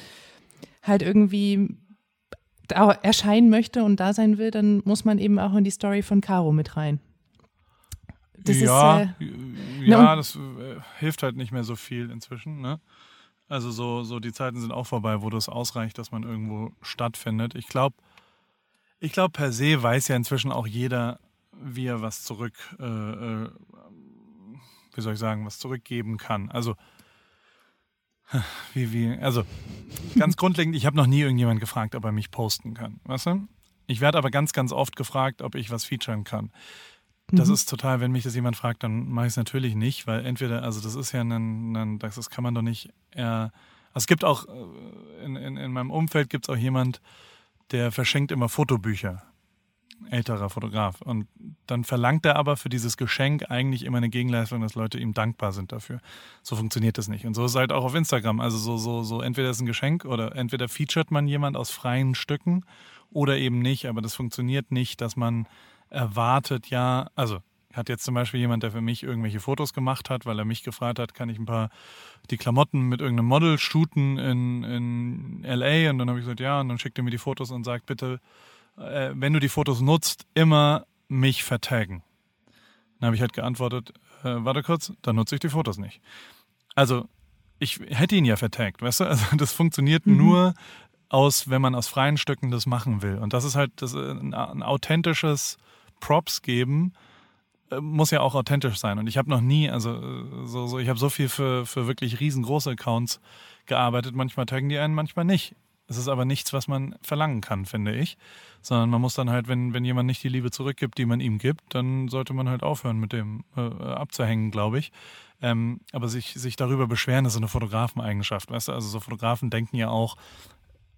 halt irgendwie erscheinen möchte und da sein will, dann muss man eben auch in die Story von Caro mit rein. Das ja, ist, äh, ja, ne, das äh, hilft halt nicht mehr so viel inzwischen, ne? Also so, so die Zeiten sind auch vorbei, wo das ausreicht, dass man irgendwo stattfindet. Ich glaube, ich glaube per se weiß ja inzwischen auch jeder, wie er was zurück, äh, äh, wie soll ich sagen, was zurückgeben kann. Also wie, wie, also ganz grundlegend, ich habe noch nie irgendjemand gefragt, ob er mich posten kann. Weißt du? Ich werde aber ganz, ganz oft gefragt, ob ich was featuren kann. Das mhm. ist total, wenn mich das jemand fragt, dann mache ich es natürlich nicht, weil entweder, also das ist ja ein, ein das, das kann man doch nicht. Also es gibt auch, äh, in, in, in meinem Umfeld gibt es auch jemand, der verschenkt immer Fotobücher älterer Fotograf. Und dann verlangt er aber für dieses Geschenk eigentlich immer eine Gegenleistung, dass Leute ihm dankbar sind dafür. So funktioniert das nicht. Und so ist es halt auch auf Instagram. Also so, so, so, entweder ist ein Geschenk oder entweder featuret man jemand aus freien Stücken oder eben nicht. Aber das funktioniert nicht, dass man erwartet, ja, also hat jetzt zum Beispiel jemand, der für mich irgendwelche Fotos gemacht hat, weil er mich gefragt hat, kann ich ein paar die Klamotten mit irgendeinem Model shooten in, in LA? Und dann habe ich gesagt, ja, und dann schickt er mir die Fotos und sagt, bitte äh, wenn du die Fotos nutzt, immer mich vertaggen. Dann habe ich halt geantwortet, äh, warte kurz, dann nutze ich die Fotos nicht. Also, ich hätte ihn ja vertaggt, weißt du? Also, das funktioniert mhm. nur aus, wenn man aus freien Stücken das machen will. Und das ist halt das, ein, ein authentisches Props geben, äh, muss ja auch authentisch sein. Und ich habe noch nie, also äh, so, so ich habe so viel für, für wirklich riesengroße Accounts gearbeitet. Manchmal taggen die einen, manchmal nicht. Es ist aber nichts, was man verlangen kann, finde ich. Sondern man muss dann halt, wenn, wenn jemand nicht die Liebe zurückgibt, die man ihm gibt, dann sollte man halt aufhören, mit dem äh, abzuhängen, glaube ich. Ähm, aber sich, sich darüber beschweren, ist eine Fotografeneigenschaft, weißt du? Also so Fotografen denken ja auch,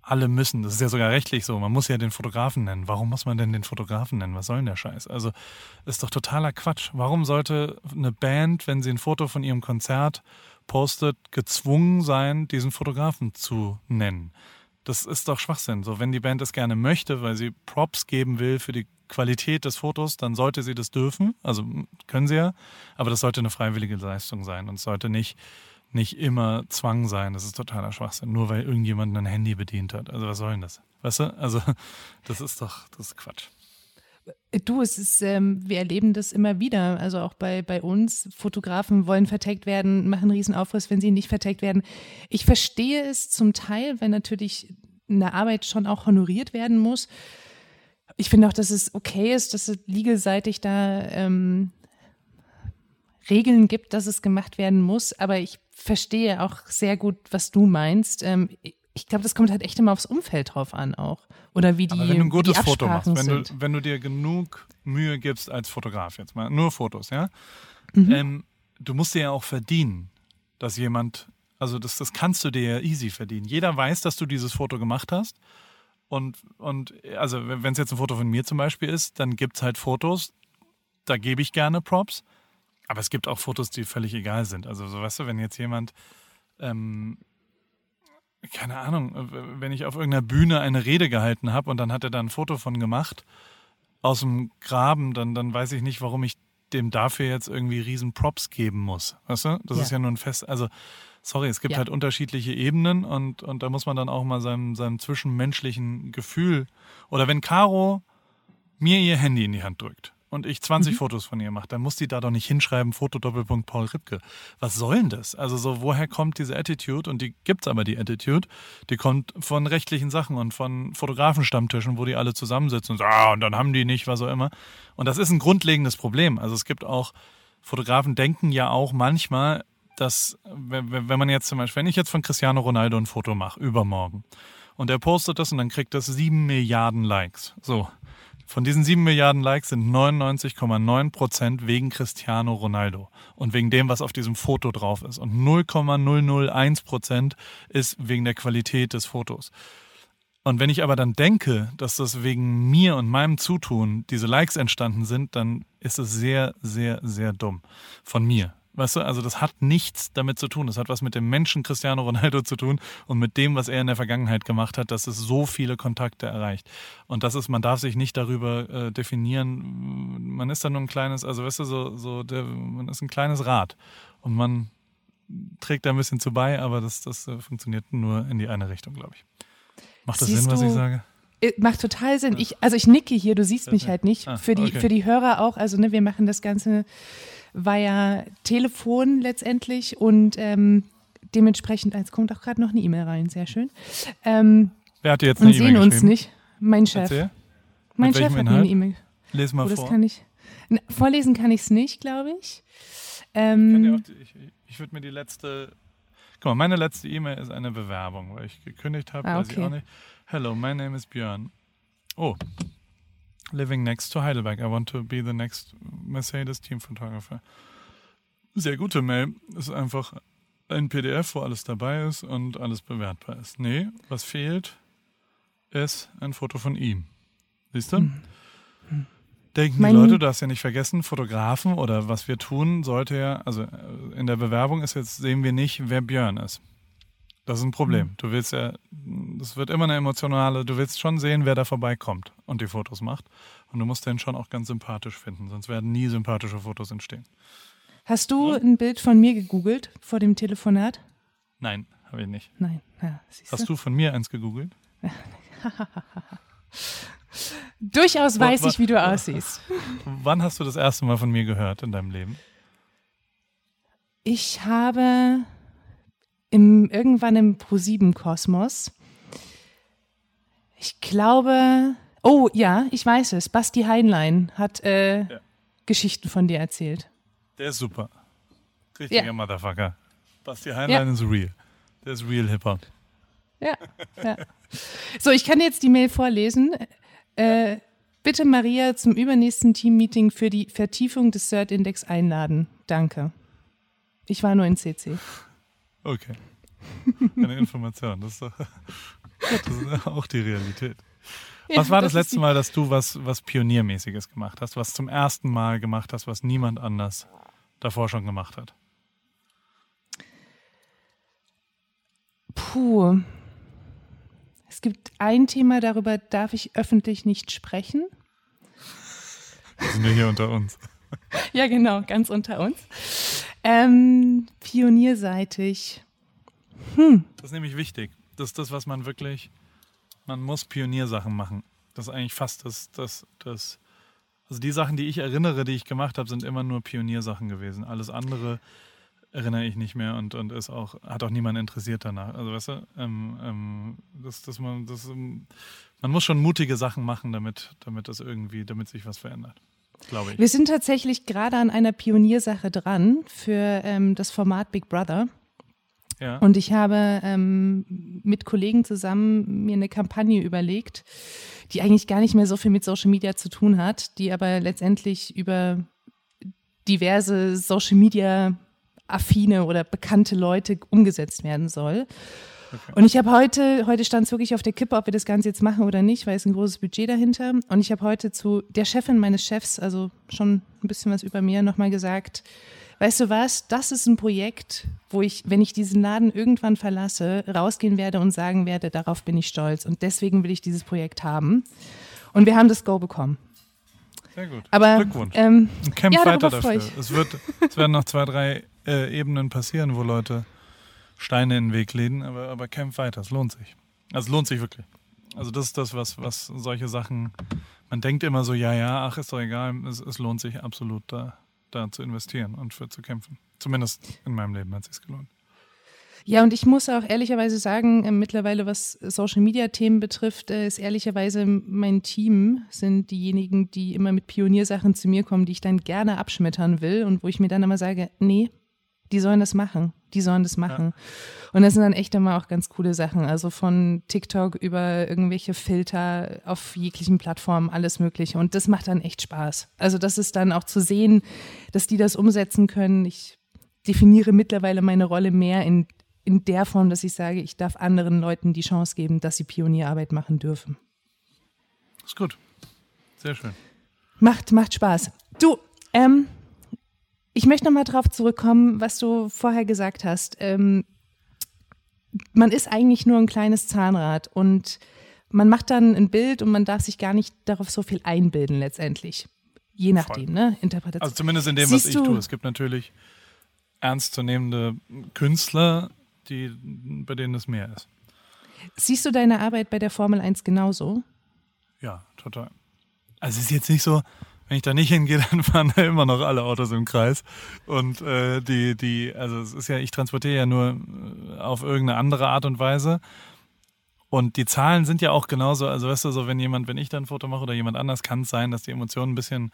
alle müssen. Das ist ja sogar rechtlich so. Man muss ja den Fotografen nennen. Warum muss man denn den Fotografen nennen? Was soll denn der Scheiß? Also, ist doch totaler Quatsch. Warum sollte eine Band, wenn sie ein Foto von ihrem Konzert postet, gezwungen sein, diesen Fotografen zu nennen? Das ist doch Schwachsinn. So, wenn die Band es gerne möchte, weil sie Props geben will für die Qualität des Fotos, dann sollte sie das dürfen. Also können sie ja. Aber das sollte eine freiwillige Leistung sein und sollte nicht, nicht immer Zwang sein. Das ist totaler Schwachsinn. Nur weil irgendjemand ein Handy bedient hat. Also was soll denn das? Weißt du? Also das ist doch, das ist Quatsch. Du, es ist, ähm, wir erleben das immer wieder. Also auch bei, bei uns. Fotografen wollen verteckt werden, machen einen Riesenaufriss, wenn sie nicht verteckt werden. Ich verstehe es zum Teil, wenn natürlich eine Arbeit schon auch honoriert werden muss. Ich finde auch, dass es okay ist, dass es legelseitig da ähm, Regeln gibt, dass es gemacht werden muss. Aber ich verstehe auch sehr gut, was du meinst. Ähm, ich glaube, das kommt halt echt immer aufs Umfeld drauf an auch. Oder wie die. Aber wenn du ein gutes Foto machst, wenn du, wenn du dir genug Mühe gibst als Fotograf, jetzt mal nur Fotos, ja, mhm. ähm, du musst dir ja auch verdienen, dass jemand, also das, das kannst du dir ja easy verdienen. Jeder weiß, dass du dieses Foto gemacht hast. Und, und also wenn es jetzt ein Foto von mir zum Beispiel ist, dann gibt es halt Fotos, da gebe ich gerne Props. Aber es gibt auch Fotos, die völlig egal sind. Also so weißt du, wenn jetzt jemand ähm, keine Ahnung, äh, wenn ich auf irgendeiner Bühne eine Rede gehalten habe und dann hat er da ein Foto von gemacht aus dem Graben, dann, dann weiß ich nicht, warum ich dem dafür jetzt irgendwie riesen Props geben muss. Weißt du? Das ja. ist ja nur ein Fest, also sorry, es gibt ja. halt unterschiedliche Ebenen und, und da muss man dann auch mal seinem, seinem zwischenmenschlichen Gefühl oder wenn Caro mir ihr Handy in die Hand drückt und ich 20 mhm. Fotos von ihr mache, dann muss die da doch nicht hinschreiben, Foto Doppelpunkt Paul Ripke. Was soll denn das? Also so, woher kommt diese Attitude? Und die gibt's aber, die Attitude. Die kommt von rechtlichen Sachen und von Fotografenstammtischen, wo die alle zusammensitzen und sagen, ah, und dann haben die nicht, was auch immer. Und das ist ein grundlegendes Problem. Also es gibt auch, Fotografen denken ja auch manchmal, dass, wenn man jetzt zum Beispiel, wenn ich jetzt von Cristiano Ronaldo ein Foto mache, übermorgen, und er postet das und dann kriegt das sieben Milliarden Likes. So. Von diesen 7 Milliarden Likes sind 99,9 Prozent wegen Cristiano Ronaldo und wegen dem, was auf diesem Foto drauf ist. Und 0,001 Prozent ist wegen der Qualität des Fotos. Und wenn ich aber dann denke, dass das wegen mir und meinem Zutun diese Likes entstanden sind, dann ist es sehr, sehr, sehr dumm von mir. Weißt du, also das hat nichts damit zu tun. Das hat was mit dem Menschen Cristiano Ronaldo zu tun und mit dem, was er in der Vergangenheit gemacht hat, dass es so viele Kontakte erreicht. Und das ist, man darf sich nicht darüber äh, definieren. Man ist dann nur ein kleines, also weißt du, so, so der, man ist ein kleines Rad und man trägt da ein bisschen zu bei, aber das, das äh, funktioniert nur in die eine Richtung, glaube ich. Macht das Siehst Sinn, was ich sage? Äh, macht total Sinn. Ich, also ich nicke hier, du siehst mich halt nicht. Ah, für, die, für die Hörer auch. Also ne, wir machen das Ganze war ja Telefon letztendlich und ähm, dementsprechend, als kommt auch gerade noch eine E-Mail rein, sehr schön. Ähm, Wer hat dir jetzt eine und E-Mail sehen uns geschrieben? nicht. Mein Chef. Erzähl. Mein Mit Chef hat mir eine? E-Mail. Les mal Oh, das vor. kann ich. Na, vorlesen kann ich es nicht, glaube ich. Ähm, die, ich ich würde mir die letzte. Guck mal, meine letzte E-Mail ist eine Bewerbung, weil ich gekündigt habe. Ah, weiß ich okay. auch nicht. Hello, my name is Björn. Oh. Living next to Heidelberg. I want to be the next Mercedes Team Photographer. Sehr gute Mail. Ist einfach ein PDF, wo alles dabei ist und alles bewertbar ist. Nee, was fehlt, ist ein Foto von ihm. Siehst du? Denken Mein- die Leute, du darfst ja nicht vergessen, Fotografen oder was wir tun, sollte ja, also äh, in der Bewerbung ist jetzt, sehen wir nicht, wer Björn ist. Das ist ein Problem. Du willst ja, das wird immer eine emotionale, du willst schon sehen, wer da vorbeikommt und die Fotos macht. Und du musst den schon auch ganz sympathisch finden, sonst werden nie sympathische Fotos entstehen. hast du ein Bild von mir gegoogelt vor dem Telefonat? Nein, habe ich nicht. Nein. Ja, siehst Hast du von mir eins gegoogelt? Durchaus weiß wa- ich, wie du aussiehst. Wann hast du das erste Mal von mir gehört in deinem Leben? Ich habe im, irgendwann im Pro7-Kosmos, ich glaube, oh ja, ich weiß es, Basti Heinlein hat äh, Ja. Geschichten von dir erzählt. Der ist super. Richtiger Ja. Motherfucker. Basti Heinlein ist real. Der ist real Hip-Hop. Ja, ja. So, ich kann jetzt die Mail vorlesen. Äh, bitte Maria zum übernächsten Teammeeting für die Vertiefung des CERT-Index einladen. Danke. Ich war nur in CC. Okay. Eine Information. Das ist doch das ist auch die Realität. Was Ja, war das, ist letzte Mal, dass du was, was Pioniermäßiges gemacht hast, was zum ersten Mal gemacht hast, was niemand anders davor schon gemacht hat? Puh. Es gibt ein Thema, darüber darf ich öffentlich nicht sprechen. Wir sind ja hier unter uns. Ja, genau, ganz unter uns. Ähm, pionierseitig. Das ist nämlich wichtig. Das ist das, was man wirklich, man muss Pioniersachen machen. Das ist eigentlich fast das, das, das, also die Sachen, die ich erinnere, die ich gemacht habe, sind immer nur Pioniersachen gewesen. Alles andere erinnere ich nicht mehr und, und ist auch, hat auch niemand interessiert danach. Also weißt du, ähm, ähm, das, das man, das, ähm, man muss schon mutige Sachen machen, damit, damit das irgendwie, damit sich was verändert. Glaube ich. Wir sind tatsächlich gerade an einer Pioniersache dran für ähm, das Format Big Brother. Ja. Und ich habe ähm, mit Kollegen zusammen mir eine Kampagne überlegt, die eigentlich gar nicht mehr so viel mit Social Media zu tun hat, die aber letztendlich über diverse Social Media affine oder bekannte Leute umgesetzt werden soll. Und ich habe heute, heute stand es wirklich auf der Kippe, ob wir das Ganze jetzt machen oder nicht, weil es ein großes Budget dahinter. Und ich habe heute zu der Chefin meines Chefs, also schon ein bisschen was über mir, nochmal gesagt, weißt du was, das ist ein Projekt, wo ich, wenn ich diesen Laden irgendwann verlasse, rausgehen werde und sagen werde, darauf bin ich stolz. Und deswegen will ich dieses Projekt haben. Und wir haben das Go bekommen. Sehr gut. Aber Glückwunsch. ähm, kämpf Ja, weiter dafür. Es, wird, es werden noch zwei, drei äh, Ebenen passieren, wo Leute Steine in den Weg legen, aber, aber kämpf weiter. Es lohnt sich. Also es lohnt sich wirklich. Also das ist das, was, was solche Sachen, man denkt immer so, ja, ja, ach, ist doch egal. Es, es lohnt sich absolut, da, da zu investieren und für zu kämpfen. Zumindest in meinem Leben hat es sich gelohnt. Ja, und ich muss auch ehrlicherweise sagen, äh, mittlerweile, was Social-Media-Themen betrifft, äh, ist ehrlicherweise mein Team sind diejenigen, die immer mit Pioniersachen zu mir kommen, die ich dann gerne abschmettern will und wo ich mir dann immer sage, nee, die sollen das machen, die sollen das machen. Und das sind dann echt immer auch ganz coole Sachen, also von TikTok über irgendwelche Filter auf jeglichen Plattformen, alles mögliche. Und das macht dann echt Spaß. Also das ist dann auch zu sehen, dass die das umsetzen können. Ich definiere mittlerweile meine Rolle mehr in, in der Form, dass ich sage, ich darf anderen Leuten die Chance geben, dass sie Pionierarbeit machen dürfen. Ist gut. Sehr schön. Macht, macht Spaß. Du, ähm, ich möchte nochmal drauf zurückkommen, was du vorher gesagt hast. Ähm, man ist eigentlich nur ein kleines Zahnrad und man macht dann ein Bild und man darf sich gar nicht darauf so viel einbilden letztendlich. Je nachdem, ne? Interpretation. Also zumindest in dem, was Siehst ich du- tue. Es gibt natürlich ernstzunehmende Künstler, die, bei denen es mehr ist. Siehst du deine Arbeit bei der Formel 1 genauso? Ja, total. Also es ist jetzt nicht so, wenn ich da nicht hingehe, dann fahren da immer noch alle Autos im Kreis. Und äh, die, die, also es ist ja, ich transportiere ja nur auf irgendeine andere Art und Weise. Und die Zahlen sind ja auch genauso, also weißt du, so wenn jemand, wenn ich dann ein Foto mache oder jemand anders, kann es sein, dass die Emotionen ein bisschen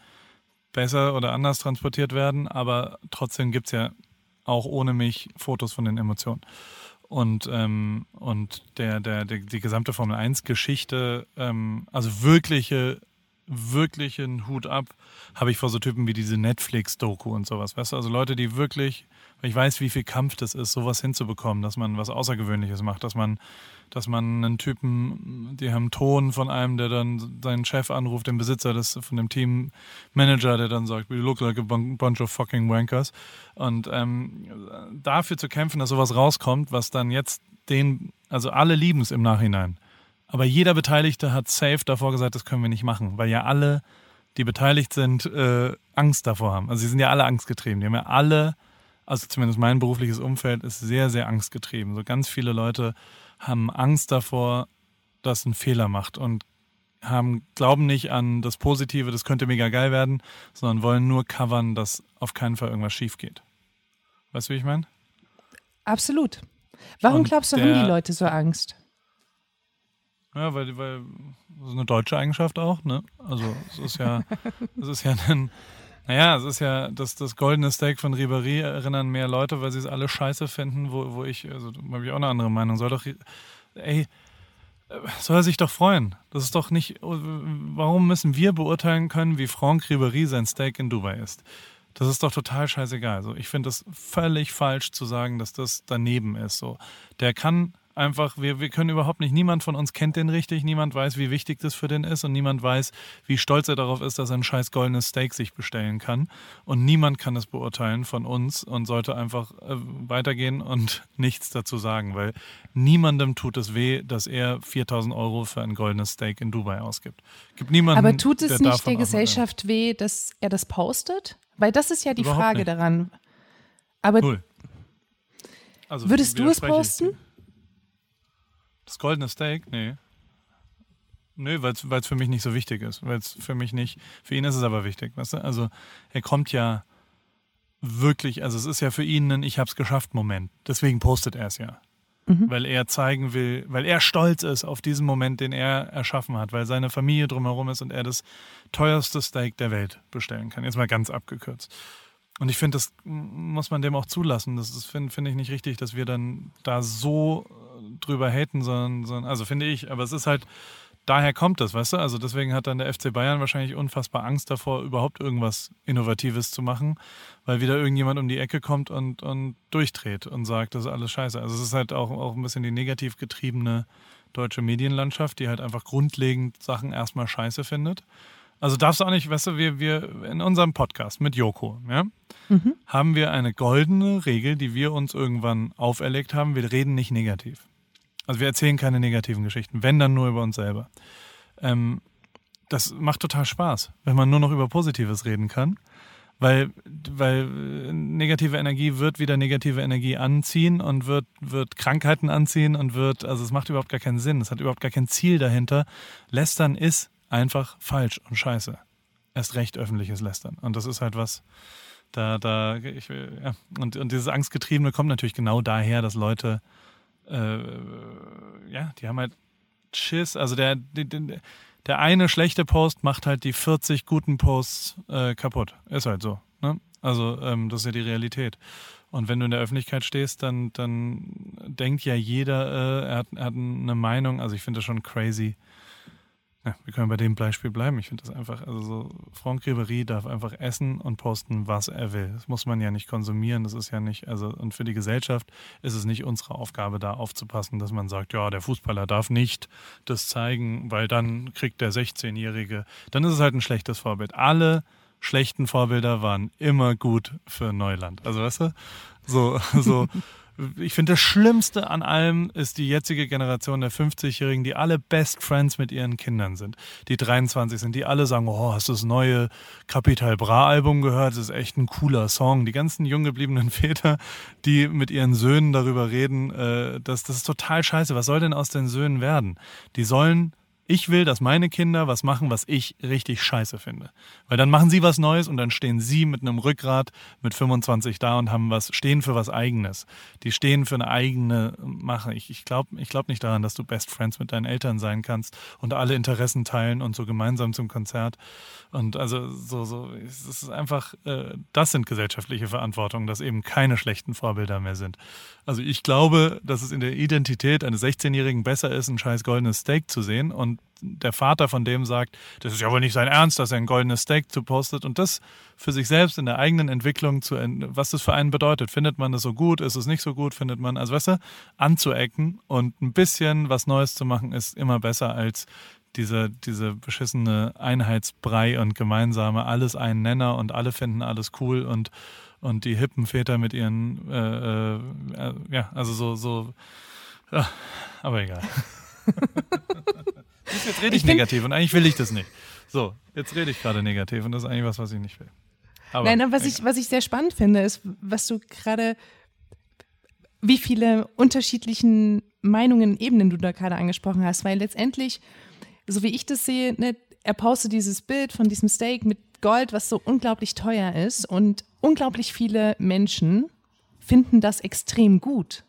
besser oder anders transportiert werden, aber trotzdem gibt es ja auch ohne mich Fotos von den Emotionen. Und, ähm, und der, der, der, die gesamte Formel 1-Geschichte, ähm, also wirkliche, wirklichen Hut ab, habe ich vor so Typen wie diese Netflix-Doku und sowas. Weißt du, also Leute, die wirklich, ich weiß, wie viel Kampf das ist, sowas hinzubekommen, dass man was Außergewöhnliches macht, dass man dass man einen Typen, die haben Ton von einem, der dann seinen Chef anruft, den Besitzer des, von dem Teammanager, der dann sagt, we look like a bunch of fucking wankers. Und ähm, dafür zu kämpfen, dass sowas rauskommt, was dann jetzt den, also alle lieben es im Nachhinein. Aber jeder Beteiligte hat safe davor gesagt, das können wir nicht machen, weil ja alle, die beteiligt sind, äh, Angst davor haben. Also sie sind ja alle angstgetrieben. Die haben ja alle, also zumindest mein berufliches Umfeld ist sehr, sehr angstgetrieben. So ganz viele Leute haben Angst davor, dass ein Fehler macht und haben, glauben nicht an das Positive, das könnte mega geil werden, sondern wollen nur covern, dass auf keinen Fall irgendwas schief geht. Weißt du, wie ich meine? Absolut. Warum und glaubst du, der, haben die Leute so Angst? Ja, weil, weil das ist eine deutsche Eigenschaft auch, ne? Also es ist ja, es ist ja ein, naja, es ist ja das, das goldene Steak von Ribéry erinnern mehr Leute, weil sie es alle scheiße finden, wo, wo ich, also da habe ich auch eine andere Meinung. Soll doch, ey, soll er sich doch freuen. Das ist doch nicht, warum müssen wir beurteilen können, wie Franck Ribéry sein Steak in Dubai isst? Das ist doch total scheißegal. Also ich finde es völlig falsch zu sagen, dass das daneben ist. So, der kann einfach, wir, wir können überhaupt nicht, niemand von uns kennt den richtig, niemand weiß, wie wichtig das für den ist und niemand weiß, wie stolz er darauf ist, dass er ein scheiß goldenes Steak sich bestellen kann. Und niemand kann das beurteilen von uns und sollte einfach äh, weitergehen und nichts dazu sagen, weil niemandem tut es weh, dass er 4000 Euro für ein goldenes Steak in Dubai ausgibt. Gibt niemanden, Aber tut es nicht der Gesellschaft weh, dass er das postet? Weil das ist ja die Überhaupt Frage nicht. daran. Aber Null. Also, würdest du es posten? Ich, das goldene Steak? Nee. Nö, weil es für mich nicht so wichtig ist. Weil es für mich nicht, für ihn ist es aber wichtig, weißt du? Also er kommt ja wirklich, also es ist ja für ihn ein Ich hab's geschafft Moment. Deswegen postet er es ja. Mhm. Weil er zeigen will, weil er stolz ist auf diesen Moment, den er erschaffen hat, weil seine Familie drumherum ist und er das teuerste Steak der Welt bestellen kann. Jetzt mal ganz abgekürzt. Und ich finde, das muss man dem auch zulassen. Das finde find ich nicht richtig, dass wir dann da so drüber haten, sondern, sondern, also finde ich, aber es ist halt, daher kommt das, weißt du? Also deswegen hat dann der FC Bayern wahrscheinlich unfassbar Angst davor, überhaupt irgendwas Innovatives zu machen, weil wieder irgendjemand um die Ecke kommt und, und durchdreht und sagt, das ist alles scheiße. Also es ist halt auch, auch ein bisschen die negativ getriebene deutsche Medienlandschaft, die halt einfach grundlegend Sachen erstmal scheiße findet. Also darfst du auch nicht, weißt du, wir, wir in unserem Podcast mit Joko, ja, mhm. haben wir eine goldene Regel, die wir uns irgendwann auferlegt haben. Wir reden nicht negativ. Also wir erzählen keine negativen Geschichten, wenn dann nur über uns selber. Ähm, das macht total Spaß, wenn man nur noch über Positives reden kann. Weil, weil negative Energie wird wieder negative Energie anziehen und wird, wird Krankheiten anziehen und wird, also es macht überhaupt gar keinen Sinn. Es hat überhaupt gar kein Ziel dahinter. Lästern ist einfach falsch und scheiße. Erst recht öffentliches Lästern. Und das ist halt was, da, da, ich will, ja. Und, und dieses Angstgetriebene kommt natürlich genau daher, dass Leute, äh, ja, die haben halt Schiss. Also der, der, der eine schlechte Post macht halt die 40 guten Posts äh, kaputt. Ist halt so. Ne? Also ähm, das ist ja die Realität. Und wenn du in der Öffentlichkeit stehst, dann, dann denkt ja jeder, äh, er, hat, er hat eine Meinung. Also ich finde das schon crazy, ja, wir können bei dem Beispiel bleiben. Ich finde das einfach, also so, Franck Ribéry darf einfach essen und posten, was er will. Das muss man ja nicht konsumieren. Das ist ja nicht, also, und für die Gesellschaft ist es nicht unsere Aufgabe, da aufzupassen, dass man sagt, ja, der Fußballer darf nicht das zeigen, weil dann kriegt der 16-Jährige, dann ist es halt ein schlechtes Vorbild. Alle schlechten Vorbilder waren immer gut für Neuland. Also, weißt du, so, so, ich finde, das Schlimmste an allem ist die jetzige Generation der 50-Jährigen, die alle Best Friends mit ihren Kindern sind. Die 23 sind, die alle sagen, oh, hast du das neue Capital Bra Album gehört? Das ist echt ein cooler Song. Die ganzen jung gebliebenen Väter, die mit ihren Söhnen darüber reden, äh, das, das ist total scheiße. Was soll denn aus den Söhnen werden? Die sollen Ich will, dass meine Kinder was machen, was ich richtig scheiße finde. Weil dann machen sie was Neues und dann stehen sie mit einem Rückgrat mit 25 da und haben was, stehen für was Eigenes. Die stehen für eine eigene Mache. Ich, ich glaube ich glaub nicht daran, dass du Best Friends mit deinen Eltern sein kannst und alle Interessen teilen und so gemeinsam zum Konzert. Und also so, so, es ist einfach, äh, das sind gesellschaftliche Verantwortungen, dass eben keine schlechten Vorbilder mehr sind. Also ich glaube, dass es in der Identität eines 16-Jährigen besser ist, ein scheiß goldenes Steak zu sehen. Und der Vater von dem sagt, das ist ja wohl nicht sein Ernst, dass er ein goldenes Steak zu postet. Und das für sich selbst in der eigenen Entwicklung zu, was das für einen bedeutet. Findet man das so gut, ist es nicht so gut, findet man, also weißt du, anzuecken und ein bisschen was Neues zu machen ist immer besser als diese, diese beschissene Einheitsbrei und gemeinsame, alles ein Nenner und alle finden alles cool und, und die hippen Väter mit ihren, äh, äh, ja, also so, so, ja, aber egal. jetzt rede ich, ich negativ und eigentlich will ich das nicht. So, jetzt rede ich gerade negativ und das ist eigentlich was, was ich nicht will. Aber, Nein, was ich, was ich sehr spannend finde, ist, was du gerade, wie viele unterschiedlichen Meinungen, Ebenen du da gerade angesprochen hast, weil letztendlich, so wie ich das sehe, ne, er postet dieses Bild von diesem Steak mit Gold, was so unglaublich teuer ist und unglaublich viele Menschen finden das extrem gut.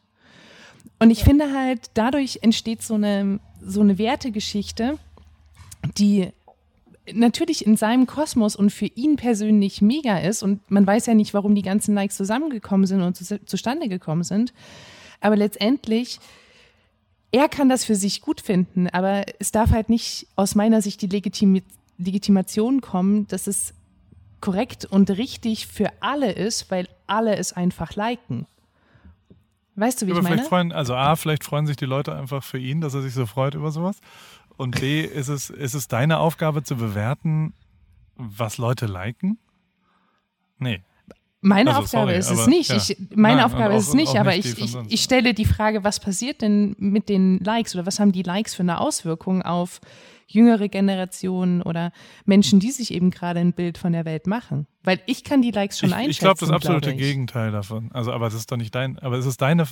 Und ich finde halt, dadurch entsteht so eine, so eine Wertegeschichte, die natürlich in seinem Kosmos und für ihn persönlich mega ist. Und man weiß ja nicht, warum die ganzen Likes zusammengekommen sind und zu, zustande gekommen sind. Aber letztendlich, er kann das für sich gut finden, aber es darf halt nicht aus meiner Sicht die Legitim Legitimation kommen, dass es korrekt und richtig für alle ist, weil alle es einfach liken. Weißt du, wie Aber ich meine? Freuen, also A, vielleicht freuen sich die Leute einfach für ihn, dass er sich so freut über sowas. Und B, ist es, ist es deine Aufgabe zu bewerten, was Leute liken? Nee. Meine also, Aufgabe sorry, ist es nicht. Ja. Ich, meine Nein, Aufgabe auch, ist es nicht, aber nicht ich, ich, ich, stelle die Frage, was passiert denn mit den Likes oder was haben die Likes für eine Auswirkung auf jüngere Generationen oder Menschen, die sich eben gerade ein Bild von der Welt machen. Weil ich kann die Likes schon ich, einschätzen. Ich glaube, das absolute glaub Gegenteil davon. Also, aber es ist doch nicht dein, aber es ist deine,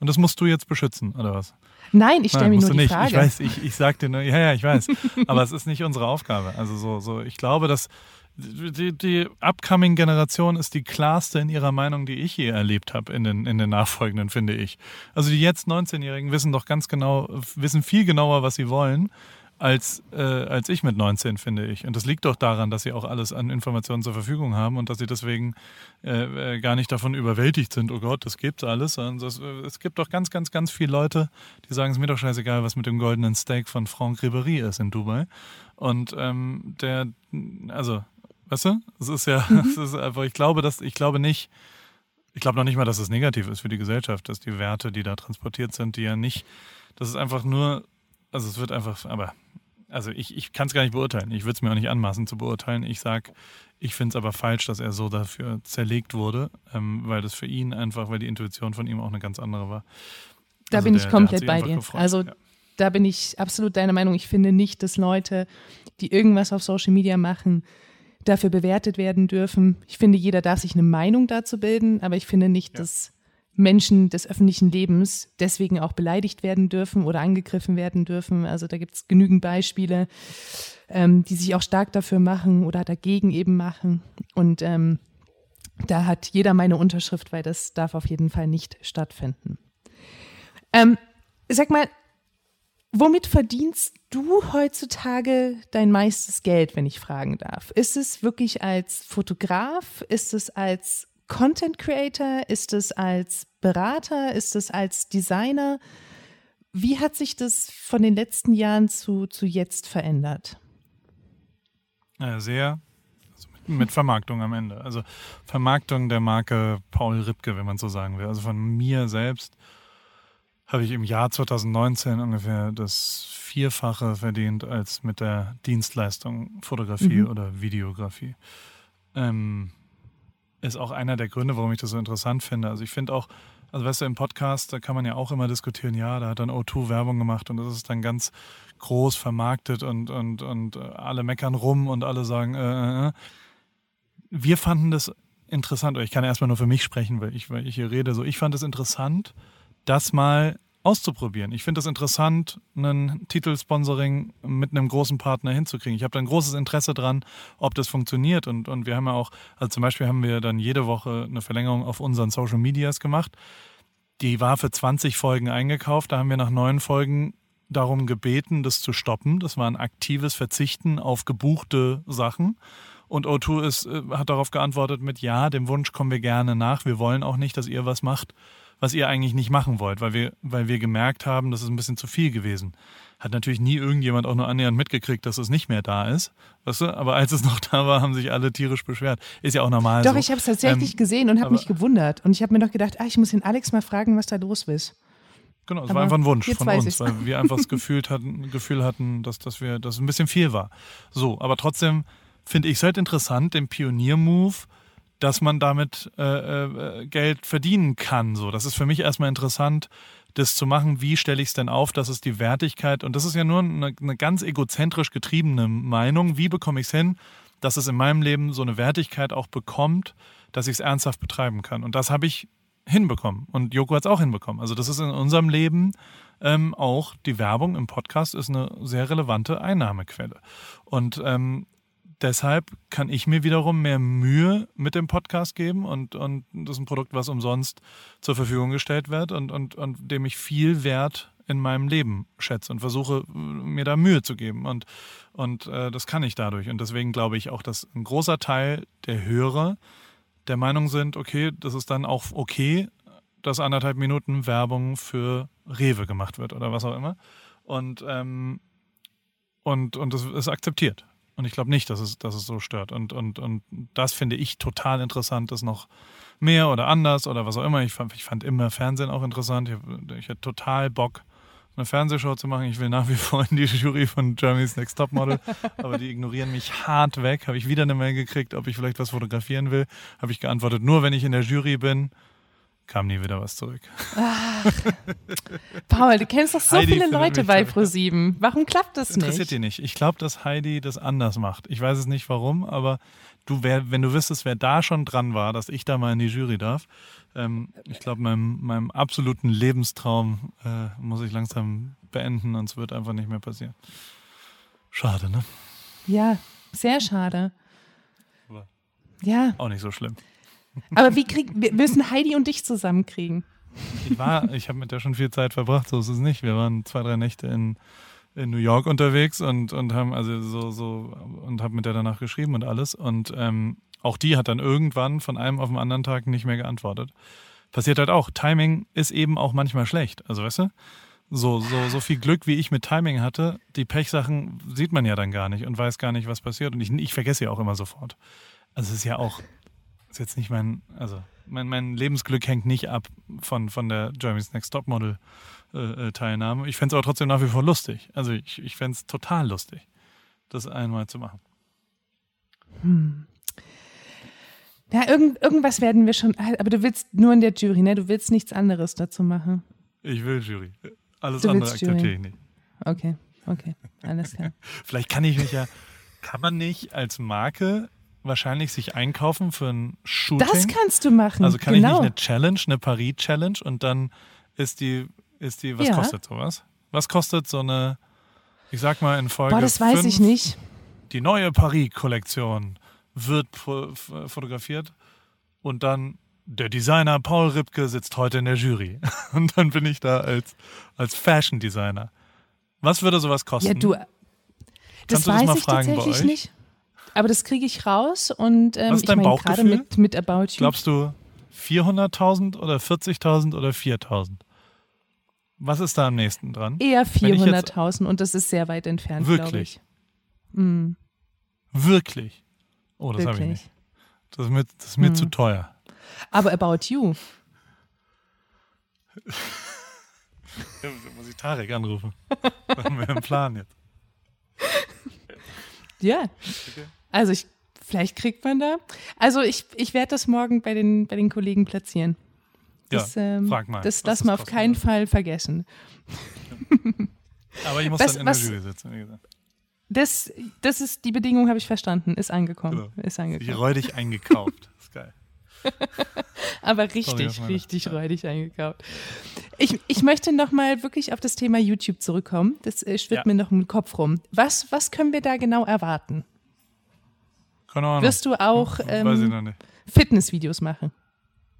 und das musst du jetzt beschützen, oder was? Nein, ich stelle mir nur die nicht. Frage. Ich weiß, ich, ich sag dir nur, ja, ja, ich weiß. aber es ist nicht unsere Aufgabe. Also so, so, ich glaube, dass die, die Upcoming-Generation ist die klarste in ihrer Meinung, die ich je erlebt habe in den, in den nachfolgenden, finde ich. Also die jetzt 19-Jährigen wissen doch ganz genau, wissen viel genauer, was sie wollen als, äh, als ich mit 19, finde ich. Und das liegt doch daran, dass sie auch alles an Informationen zur Verfügung haben und dass sie deswegen äh, äh gar nicht davon überwältigt sind, oh Gott, das gibt's alles. Das, äh, es gibt doch ganz, ganz, ganz viele Leute, die sagen, es mir doch scheißegal, was mit dem goldenen Steak von Franck Ribéry ist in Dubai. Und ähm, der, also, weißt du, es ist ja, mhm. es ist einfach, ich glaube, dass, ich glaube nicht, ich glaube noch nicht mal, dass es negativ ist für die Gesellschaft, dass die Werte, die da transportiert sind, die ja nicht, das ist einfach nur, also es wird einfach, aber also ich, ich kann es gar nicht beurteilen. Ich würde es mir auch nicht anmaßen zu beurteilen. Ich sage, ich finde es aber falsch, dass er so dafür zerlegt wurde, ähm, weil das für ihn einfach, weil die Intuition von ihm auch eine ganz andere war. Da also bin der, ich komplett bei dir. Gefreut. Also ja. da bin ich absolut deiner Meinung. Ich finde nicht, dass Leute, die irgendwas auf Social Media machen, dafür bewertet werden dürfen. Ich finde, jeder darf sich eine Meinung dazu bilden, aber ich finde nicht, ja. dass Menschen des öffentlichen Lebens deswegen auch beleidigt werden dürfen oder angegriffen werden dürfen. Also da gibt es genügend Beispiele, ähm, die sich auch stark dafür machen oder dagegen eben machen. Und ähm, da hat jeder meine Unterschrift, weil das darf auf jeden Fall nicht stattfinden. Ähm, sag mal, womit verdienst du heutzutage dein meistes Geld, wenn ich fragen darf? Ist es wirklich als Fotograf? Ist es als Content Creator? Ist es als Berater? Ist es als Designer? Wie hat sich das von den letzten Jahren zu, zu jetzt verändert? Ja, sehr. Also mit, mit Vermarktung am Ende. Also Vermarktung der Marke Paul Ripke, wenn man so sagen will. Also von mir selbst habe ich im Jahr 2019 ungefähr das Vierfache verdient als mit der Dienstleistung Fotografie mhm. oder Videografie. Ähm, ist auch einer der Gründe, warum ich das so interessant finde. Also ich finde auch, also weißt du, im Podcast, da kann man ja auch immer diskutieren, ja, da hat dann O2 Werbung gemacht und das ist dann ganz groß vermarktet und, und, und alle meckern rum und alle sagen, äh, äh. äh. wir fanden das interessant, oder ich kann erstmal nur für mich sprechen, weil ich, weil ich hier rede, so, ich fand es interessant, das mal auszuprobieren. Ich finde es interessant, einen Titelsponsoring mit einem großen Partner hinzukriegen. Ich habe ein großes Interesse dran, ob das funktioniert. Und, und wir haben ja auch, also zum Beispiel haben wir dann jede Woche eine Verlängerung auf unseren Social Medias gemacht. Die war für 20 Folgen eingekauft. Da haben wir nach neun Folgen darum gebeten, das zu stoppen. Das war ein aktives Verzichten auf gebuchte Sachen. Und O2 ist, äh, hat darauf geantwortet mit Ja, dem Wunsch kommen wir gerne nach. Wir wollen auch nicht, dass ihr was macht, was ihr eigentlich nicht machen wollt, weil wir, weil wir gemerkt haben, das ist ein bisschen zu viel gewesen. Hat natürlich nie irgendjemand auch nur annähernd mitgekriegt, dass es nicht mehr da ist. Weißt du? Aber als es noch da war, haben sich alle tierisch beschwert. Ist ja auch normal. Doch, so. ich habe es tatsächlich ähm, gesehen und habe mich gewundert. Und ich habe mir doch gedacht, ah, ich muss den Alex mal fragen, was da los ist. Genau, es war einfach ein Wunsch von uns, ich's. weil wir einfach das Gefühl hatten, Gefühl hatten, dass, dass wir, dass es ein bisschen viel war. So, aber trotzdem finde ich es halt interessant, den Pionier-Move, dass man damit äh, äh, Geld verdienen kann. So, das ist für mich erstmal interessant, das zu machen. Wie stelle ich es denn auf, dass es die Wertigkeit, und das ist ja nur eine, eine ganz egozentrisch getriebene Meinung, wie bekomme ich es hin, dass es in meinem Leben so eine Wertigkeit auch bekommt, dass ich es ernsthaft betreiben kann. Und das habe ich hinbekommen. Und Joko hat es auch hinbekommen. Also das ist in unserem Leben ähm, auch die Werbung im Podcast ist eine sehr relevante Einnahmequelle. Und ähm, deshalb kann ich mir wiederum mehr Mühe mit dem Podcast geben und, und das ist ein Produkt, was umsonst zur Verfügung gestellt wird und, und, und dem ich viel Wert in meinem Leben schätze und versuche mir da Mühe zu geben. Und, und äh, das kann ich dadurch. Und deswegen glaube ich auch, dass ein großer Teil der Hörer der Meinung sind, okay, das ist dann auch okay, dass anderthalb Minuten Werbung für Rewe gemacht wird oder was auch immer. Und, ähm, und, und das ist akzeptiert. Und ich glaube nicht, dass es, dass es so stört. Und, und, und das finde ich total interessant, das noch mehr oder anders oder was auch immer. Ich fand, ich fand immer Fernsehen auch interessant. Ich, ich hatte total Bock, eine Fernsehshow zu machen. Ich will nach wie vor in die Jury von Germany's Next Topmodel, aber die ignorieren mich hart weg. Habe ich wieder eine Mail gekriegt, ob ich vielleicht was fotografieren will. Habe ich geantwortet, nur wenn ich in der Jury bin kam nie wieder was zurück. Ach, Paul, du kennst doch so Heidi viele Leute bei Pro7. Warum klappt das nicht? Interessiert dich nicht. Ich glaube, dass Heidi das anders macht. Ich weiß es nicht warum, aber du wär, wenn du wüsstest, wer da schon dran war, dass ich da mal in die Jury darf, ähm, ich glaube, meinem, meinem absoluten Lebenstraum äh, muss ich langsam beenden und es wird einfach nicht mehr passieren. Schade, ne? Ja, sehr schade. Aber ja. Auch nicht so schlimm. Aber wie krieg, wir müssen Heidi und dich zusammenkriegen. Ich war, ich habe mit der schon viel Zeit verbracht, so ist es nicht. Wir waren zwei, drei Nächte in, in New York unterwegs und, und haben also so, so und habe mit der danach geschrieben und alles. Und ähm, auch die hat dann irgendwann von einem auf den anderen Tag nicht mehr geantwortet. Passiert halt auch. Timing ist eben auch manchmal schlecht. Also weißt du? So, so, so viel Glück, wie ich mit Timing hatte, die Pechsachen sieht man ja dann gar nicht und weiß gar nicht, was passiert. Und ich, ich vergesse ja auch immer sofort. Also es ist ja auch, ist jetzt nicht mein, also mein, mein Lebensglück hängt nicht ab von, von der Germany's Next Topmodel äh, äh Teilnahme. Ich fände es aber trotzdem nach wie vor lustig. Also ich, ich fände es total lustig, das einmal zu machen. Hm. Ja, irgend, irgendwas werden wir schon, aber du willst nur in der Jury, ne? Du willst nichts anderes dazu machen. Ich will Jury. Alles du andere akzeptiere ich nicht. Okay, okay, alles klar. Vielleicht kann ich mich ja, kann man nicht als Marke wahrscheinlich sich einkaufen für ein Shooting. Das kannst du machen. Also kann genau. ich nicht eine Challenge, eine Paris-Challenge und dann ist die, ist die, was ja. kostet sowas? Was kostet so eine, ich sag mal in Folge Boah, das weiß fünf, ich nicht. Die neue Paris-Kollektion wird fotografiert und dann der Designer Paul Ripke sitzt heute in der Jury. Und dann bin ich da als, als Fashion Designer. Was würde sowas kosten? Ja, du, das Kannst du weiß das mal ich fragen tatsächlich nicht. Aber das kriege ich raus und ähm, Was ist ich dein meine gerade Bauchgefühl? mit, mit About You. Glaubst du 400.000 oder 40.000 oder 4.000? Was ist da am nächsten dran? Eher Wenn ich jetzt- 400.000 und das ist sehr weit entfernt, glaube Wirklich? ich. Mm, Wirklich? Oh, das habe ich nicht. Das ist mir, das ist mir Hm. zu teuer. Aber About You, Da muss ich Tarek anrufen. Da haben wir einen Plan jetzt. ja. Also ich, vielleicht kriegt man da. Also ich, ich werde das morgen bei den, bei den Kollegen platzieren. Das, ja, ähm, frag mal. Das lassen wir auf keinen wird. Fall vergessen. Aber ich muss Was- dann in was- der Jury sitzen, wie gesagt. Das, das ist die Bedingung, habe ich verstanden. Ist angekommen. Genau. Ist Ich angekommen. räudig eingekauft. Ist geil. Aber Sorry, richtig, meine- richtig räudig eingekauft. Ich, ich möchte nochmal wirklich auf das Thema YouTube zurückkommen. Das äh, schwirrt ja. mir noch im Kopf rum. Was, was können wir da genau erwarten? Keine Ahnung. Wirst du auch ähm, Fitnessvideos machen?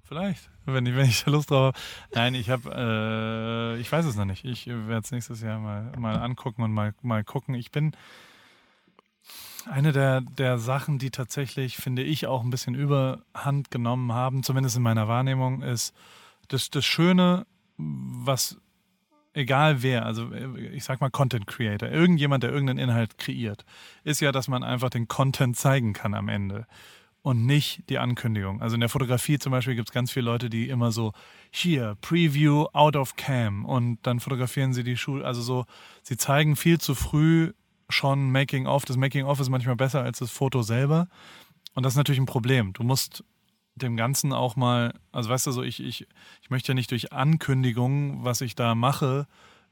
Vielleicht, wenn ich, wenn ich da Lust drauf habe. Nein, ich habe, äh, ich weiß es noch nicht. Ich werde es nächstes Jahr mal, mal angucken und mal, mal gucken. Ich bin eine der, der Sachen, die tatsächlich, finde ich, auch ein bisschen Überhand genommen haben, zumindest in meiner Wahrnehmung, ist das, das Schöne, was egal wer, also ich sag mal Content Creator, irgendjemand, der irgendeinen Inhalt kreiert, ist ja, dass man einfach den Content zeigen kann am Ende und nicht die Ankündigung. Also in der Fotografie zum Beispiel gibt es ganz viele Leute, die immer so, hier, Preview out of cam und dann fotografieren sie die Schuhe, also so, sie zeigen viel zu früh schon Making of. Das Making of ist manchmal besser als das Foto selber. Und das ist natürlich ein Problem. Du musst dem Ganzen auch mal, also weißt du so, ich, ich, ich möchte ja nicht durch Ankündigungen, was ich da mache,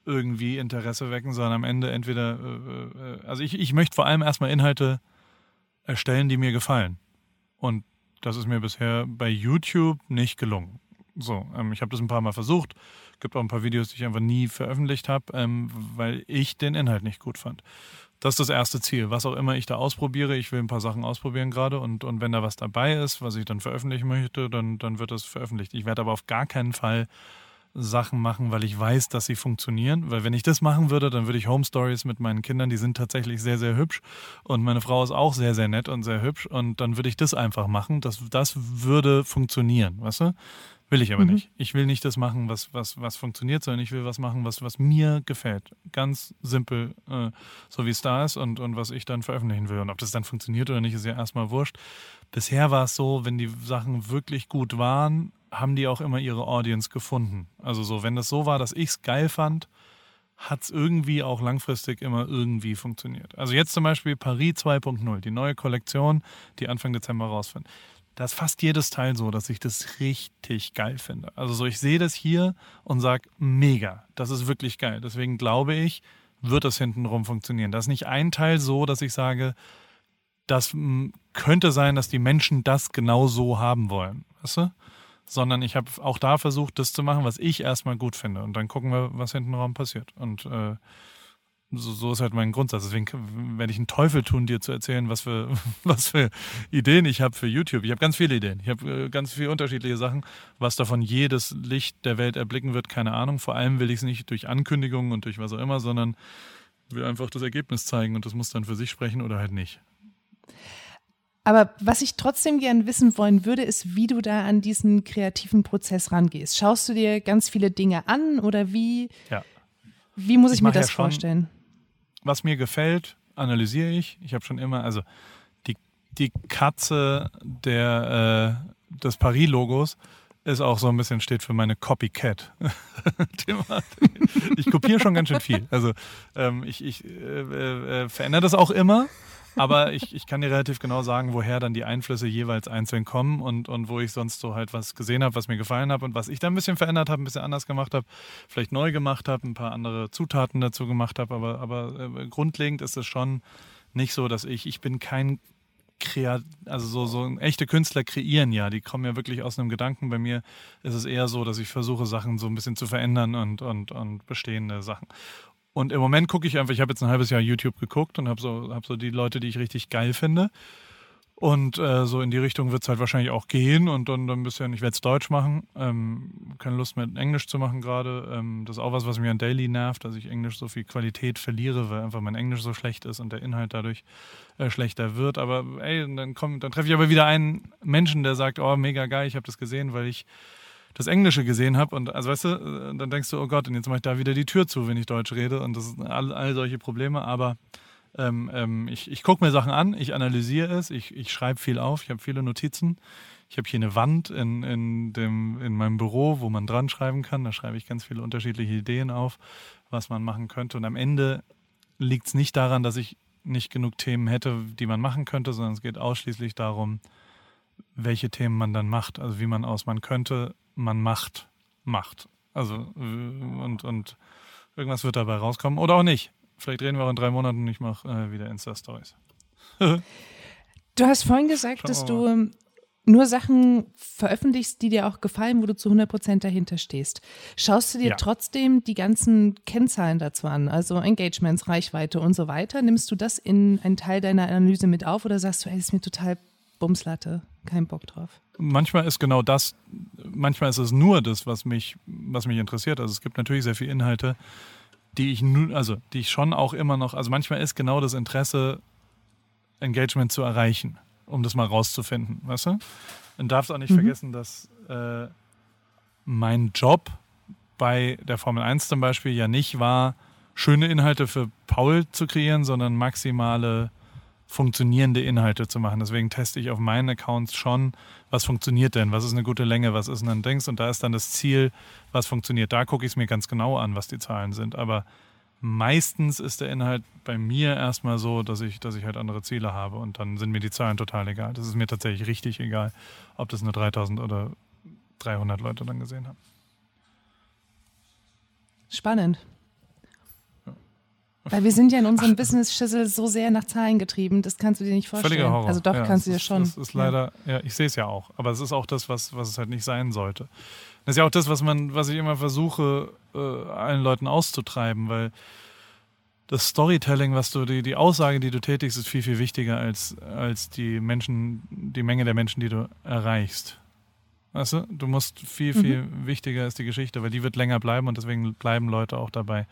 irgendwie Interesse wecken, sondern am Ende entweder, äh, äh also ich, ich möchte vor allem erstmal Inhalte erstellen, die mir gefallen. Und das ist mir bisher bei YouTube nicht gelungen. So, ähm, ich habe das ein paar Mal versucht. Gibt auch ein paar Videos, die ich einfach nie veröffentlicht habe, ähm, weil ich den Inhalt nicht gut fand. Das ist das erste Ziel. Was auch immer ich da ausprobiere, ich will ein paar Sachen ausprobieren gerade und, und wenn da was dabei ist, was ich dann veröffentlichen möchte, dann, dann wird das veröffentlicht. Ich werde aber auf gar keinen Fall Sachen machen, weil ich weiß, dass sie funktionieren. Weil wenn ich das machen würde, dann würde ich Home Stories mit meinen Kindern, die sind tatsächlich sehr, sehr hübsch. Und meine Frau ist auch sehr, sehr nett und sehr hübsch. Und dann würde ich das einfach machen. Das, das würde funktionieren, weißt du? Will ich aber mhm. nicht. Ich will nicht das machen, was, was, was funktioniert, sondern ich will was machen, was, was mir gefällt. Ganz simpel, äh, so wie es da ist und, und was ich dann veröffentlichen will. Und ob das dann funktioniert oder nicht, ist ja erstmal wurscht. Bisher war es so, wenn die Sachen wirklich gut waren, haben die auch immer ihre Audience gefunden. Also so, wenn das so war, dass ich es geil fand, hat es irgendwie auch langfristig immer irgendwie funktioniert. Also jetzt zum Beispiel Paris 2.0, die neue Kollektion, die Anfang Dezember rausfindet. Da ist fast jedes Teil so, dass ich das richtig geil finde. Also so, ich sehe das hier und sage, mega, das ist wirklich geil. Deswegen glaube ich, wird das hintenrum funktionieren. Da ist nicht ein Teil so, dass ich sage, das hm, könnte sein, dass die Menschen das genau so haben wollen. Weißt du? sondern ich habe auch da versucht, das zu machen, was ich erstmal gut finde. Und dann gucken wir, was hinten Raum passiert. Und äh, so, so, ist halt mein Grundsatz. Deswegen werde ich einen Teufel tun, dir zu erzählen, was für, was für Ideen ich habe für YouTube. Ich habe ganz viele Ideen. Ich habe äh, ganz viele unterschiedliche Sachen. Was davon jedes Licht der Welt erblicken wird, keine Ahnung. Vor allem will ich es nicht durch Ankündigungen und durch was auch immer, sondern will einfach das Ergebnis zeigen und das muss dann für sich sprechen oder halt nicht. Aber was ich trotzdem gern wissen wollen würde, ist, wie du da an diesen kreativen Prozess rangehst. Schaust du dir ganz viele Dinge an oder wie, ja. Wie muss ich, ich mir das ja vorstellen? Was mir gefällt, analysiere ich. Ich habe schon immer, also die, die Katze der, äh, des Paris-Logos ist auch so ein bisschen steht für meine Copycat. ich kopiere schon ganz schön viel. Also ähm, ich, ich äh, äh, verändere das auch immer aber ich, ich kann dir relativ genau sagen, woher dann die Einflüsse jeweils einzeln kommen und, und wo ich sonst so halt was gesehen habe, was mir gefallen hat und was ich dann ein bisschen verändert habe, ein bisschen anders gemacht habe, vielleicht neu gemacht habe, ein paar andere Zutaten dazu gemacht habe. Aber, aber äh, grundlegend ist es schon nicht so, dass ich, ich bin kein Kreat also so, so echte Künstler kreieren ja, die kommen ja wirklich aus einem Gedanken. Bei mir ist es eher so, dass ich versuche, Sachen so ein bisschen zu verändern und, und, und bestehende Sachen. Und im Moment gucke ich einfach, ich habe jetzt ein halbes Jahr YouTube geguckt und habe so, hab so die Leute, die ich richtig geil finde. Und äh, so in die Richtung wird es halt wahrscheinlich auch gehen und dann, ein bisschen, ich werde es Deutsch machen. Ähm, keine Lust mehr Englisch zu machen gerade. Ähm, das ist auch was, was mir an Daily nervt, dass ich Englisch so viel Qualität verliere, weil einfach mein Englisch so schlecht ist und der Inhalt dadurch äh, schlechter wird. Aber ey, dann, komm, dann treffe ich aber wieder einen Menschen, der sagt, oh, mega geil, ich habe das gesehen, weil ich das Englische gesehen habe und also weißt du, äh, dann denkst du, oh Gott, und jetzt mache ich da wieder die Tür zu, wenn ich Deutsch rede und das sind all, all solche Probleme, aber ähm, ähm, ich, ich gucke mir Sachen an, ich analysiere es, ich, ich schreibe viel auf, ich habe viele Notizen. Ich habe hier eine Wand in, in, dem, in meinem Büro, wo man dran schreiben kann. Da schreibe ich ganz viele unterschiedliche Ideen auf, was man machen könnte. Und am Ende liegt es nicht daran, dass ich nicht genug Themen hätte, die man machen könnte, sondern es geht ausschließlich darum, welche Themen man dann macht. Also wie man aus man könnte man macht, macht. Also und, und irgendwas wird dabei rauskommen oder auch nicht. Vielleicht reden wir auch in drei Monaten und ich mache äh, wieder Insta-Stories. du hast vorhin gesagt, dass du nur Sachen veröffentlichst, die dir auch gefallen, wo du zu 100 Prozent dahinter stehst. Schaust du dir Ja. trotzdem die ganzen Kennzahlen dazu an, also Engagements, Reichweite und so weiter? Nimmst du das in einen Teil deiner Analyse mit auf oder sagst du, ey, ist mir total Bumslatte, kein Bock drauf? manchmal ist genau das, manchmal ist es nur das, was mich, was mich interessiert. Also es gibt natürlich sehr viele Inhalte, die ich nu, also die ich schon auch immer noch, also manchmal ist genau das Interesse, Engagement zu erreichen, um das mal rauszufinden, weißt du? Und darfst auch nicht Mhm. vergessen, dass äh, mein Job bei der Formel 1 zum Beispiel ja nicht war, schöne Inhalte für Paul zu kreieren, sondern maximale funktionierende Inhalte zu machen. Deswegen teste ich auf meinen Accounts schon, was funktioniert denn, was ist eine gute Länge, was ist ein Dings und da ist dann das Ziel, was funktioniert. Da gucke ich es mir ganz genau an, was die Zahlen sind. Aber meistens ist der Inhalt bei mir erstmal so, dass ich, dass ich halt andere Ziele habe und dann sind mir die Zahlen total egal. Das ist mir tatsächlich richtig egal, ob das nur 3000 oder 300 Leute dann gesehen haben. Spannend. Weil wir sind ja in unserem Business-Schüssel so sehr nach Zahlen getrieben, das kannst du dir nicht vorstellen. Völliger Horror. Also doch, ja, kannst du dir schon. Das ist leider, ja, ich sehe es ja auch. Aber es ist auch das, was, was es halt nicht sein sollte. Das ist ja auch das, was man, was ich immer versuche, äh, allen Leuten auszutreiben, weil das Storytelling, was du, die, die Aussage, die du tätigst, ist viel, viel wichtiger als, als die Menschen, die Menge der Menschen, die du erreichst. Weißt du, du musst viel, viel wichtiger ist die Geschichte, weil die wird länger bleiben und deswegen bleiben Leute auch dabei.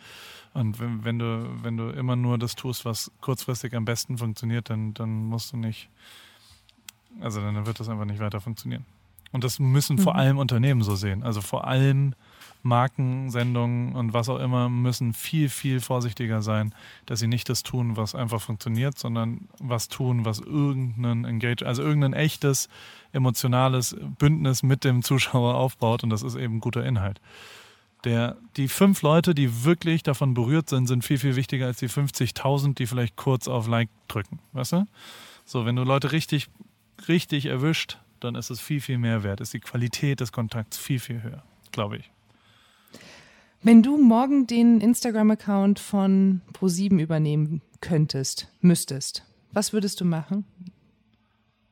Und wenn, wenn du, wenn du immer nur das tust, was kurzfristig am besten funktioniert, dann, dann musst du nicht, also dann wird das einfach nicht weiter funktionieren. Und das müssen vor Mhm. allem Unternehmen so sehen. Also vor allem Marken, Sendungen und was auch immer müssen viel, viel vorsichtiger sein, dass sie nicht das tun, was einfach funktioniert, sondern was tun, was irgendein Engage, also irgendein echtes, emotionales Bündnis mit dem Zuschauer aufbaut und das ist eben guter Inhalt. Der, die fünf Leute, die wirklich davon berührt sind, sind viel, viel wichtiger als die 50.000, die vielleicht kurz auf Like drücken. Weißt du? So, wenn du Leute richtig, richtig erwischt, dann ist es viel, viel mehr wert. Ist die Qualität des Kontakts viel, viel höher, glaube ich. Wenn du morgen den Instagram-Account von Pro7 übernehmen könntest, müsstest, was würdest du machen?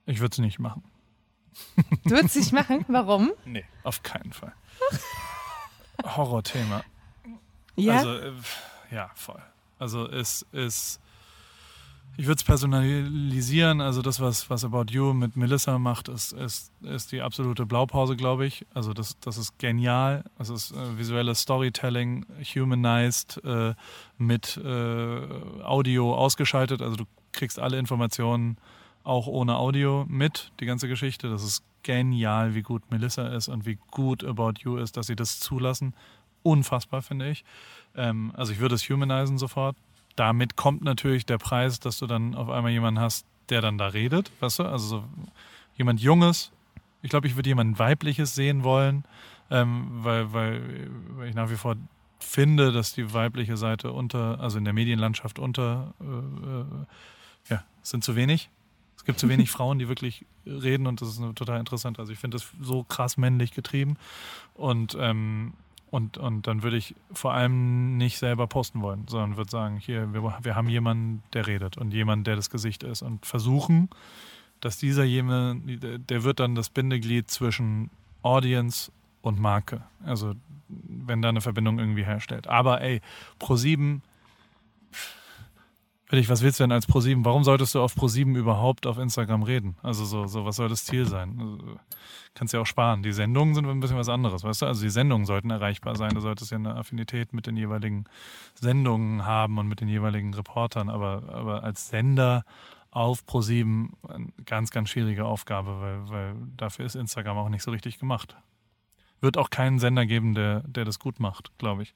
Ich würde es nicht machen. Du würdest nicht machen? Warum? Nee, auf keinen Fall. Horrorthema. Ja. Also, äh, ja, voll. Also es ist, ich würde es personalisieren. Also das, was, was About You mit Melissa macht, ist, ist, ist die absolute Blaupause, glaube ich. Also das, das ist genial. Es ist äh, visuelles Storytelling, humanized, äh, mit äh, Audio ausgeschaltet. Also du kriegst alle Informationen auch ohne Audio mit, die ganze Geschichte. Das ist genial, wie gut Melissa ist und wie gut About You ist, dass sie das zulassen. Unfassbar, finde ich. Ähm, also ich würde es humanisieren sofort. Damit kommt natürlich der Preis, dass du dann auf einmal jemanden hast, der dann da redet, weißt du? Also so jemand Junges. Ich glaube, ich würde jemand Weibliches sehen wollen, ähm, weil, weil, weil ich nach wie vor finde, dass die weibliche Seite unter, also in der Medienlandschaft unter, äh, äh, ja, sind zu wenig. Es gibt zu wenig Frauen, die wirklich reden und das ist total interessant. Also ich finde das so krass männlich getrieben und ähm, und, und dann würde ich vor allem nicht selber posten wollen, sondern würde sagen, hier, wir, wir haben jemanden, der redet und jemanden, der das Gesicht ist und versuchen, dass dieser jemand, der wird dann das Bindeglied zwischen Audience und Marke. Also wenn da eine Verbindung irgendwie herstellt. Aber ey, Pro7, Willig, was willst du denn als Pro7? Warum solltest du auf Pro7 überhaupt auf Instagram reden? Also so, so was soll das Ziel sein? Also, kannst ja auch sparen. Die Sendungen sind ein bisschen was anderes, weißt du? Also die Sendungen sollten erreichbar sein. Du solltest ja eine Affinität mit den jeweiligen Sendungen haben und mit den jeweiligen Reportern. Aber, aber als Sender auf Pro7 eine ganz, ganz schwierige Aufgabe, weil, weil dafür ist Instagram auch nicht so richtig gemacht. Wird auch keinen Sender geben, der, der das gut macht, glaube ich.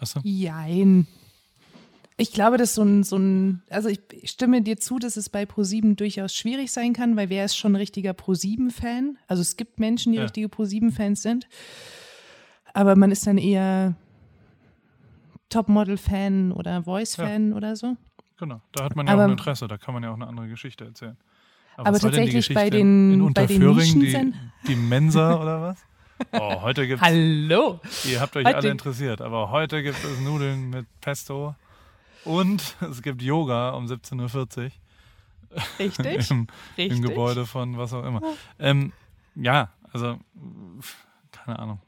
Weißt du? Jein. Ich glaube, dass so ein, so ein, also ich stimme dir zu, dass es bei ProSieben durchaus schwierig sein kann, weil wer ist schon ein richtiger ProSieben-Fan? Also es gibt Menschen, die Ja. richtige ProSieben-Fans sind, aber man ist dann eher Topmodel-Fan oder Voice-Fan oder so. Genau, da hat man ja Aber- auch ein Interesse, da kann man ja auch eine andere Geschichte erzählen. Aber die tatsächlich bei den- in bei den Unterföhring, die, die Mensa oder was? Oh, heute gibt's, Hallo! ihr habt euch Heute- alle interessiert, aber heute gibt es Nudeln mit Pesto und es gibt Yoga um 17.40 Uhr. Richtig. Im, Richtig. Im Gebäude von was auch immer. Ähm, ja, also keine Ahnung.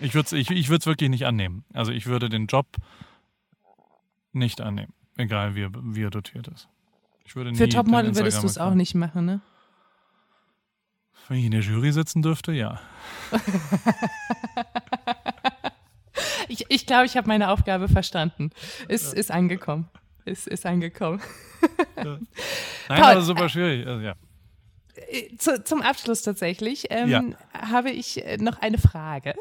Ich würde es ich, ich würd's wirklich nicht annehmen. Also ich würde den Job nicht annehmen, egal wie er, wie er dotiert ist. Ich würde Für Topmodel würdest du es auch nicht machen, ne? Wenn ich in der Jury sitzen dürfte, ja. Ich glaube, ich, glaub, ich habe meine Aufgabe verstanden. Ist, ist angekommen. Ist, ist angekommen. Nein, Paul, aber super schwierig. Also, ja. Äh, Zu, zum Abschluss tatsächlich ähm, Ja. habe ich äh, noch eine Frage.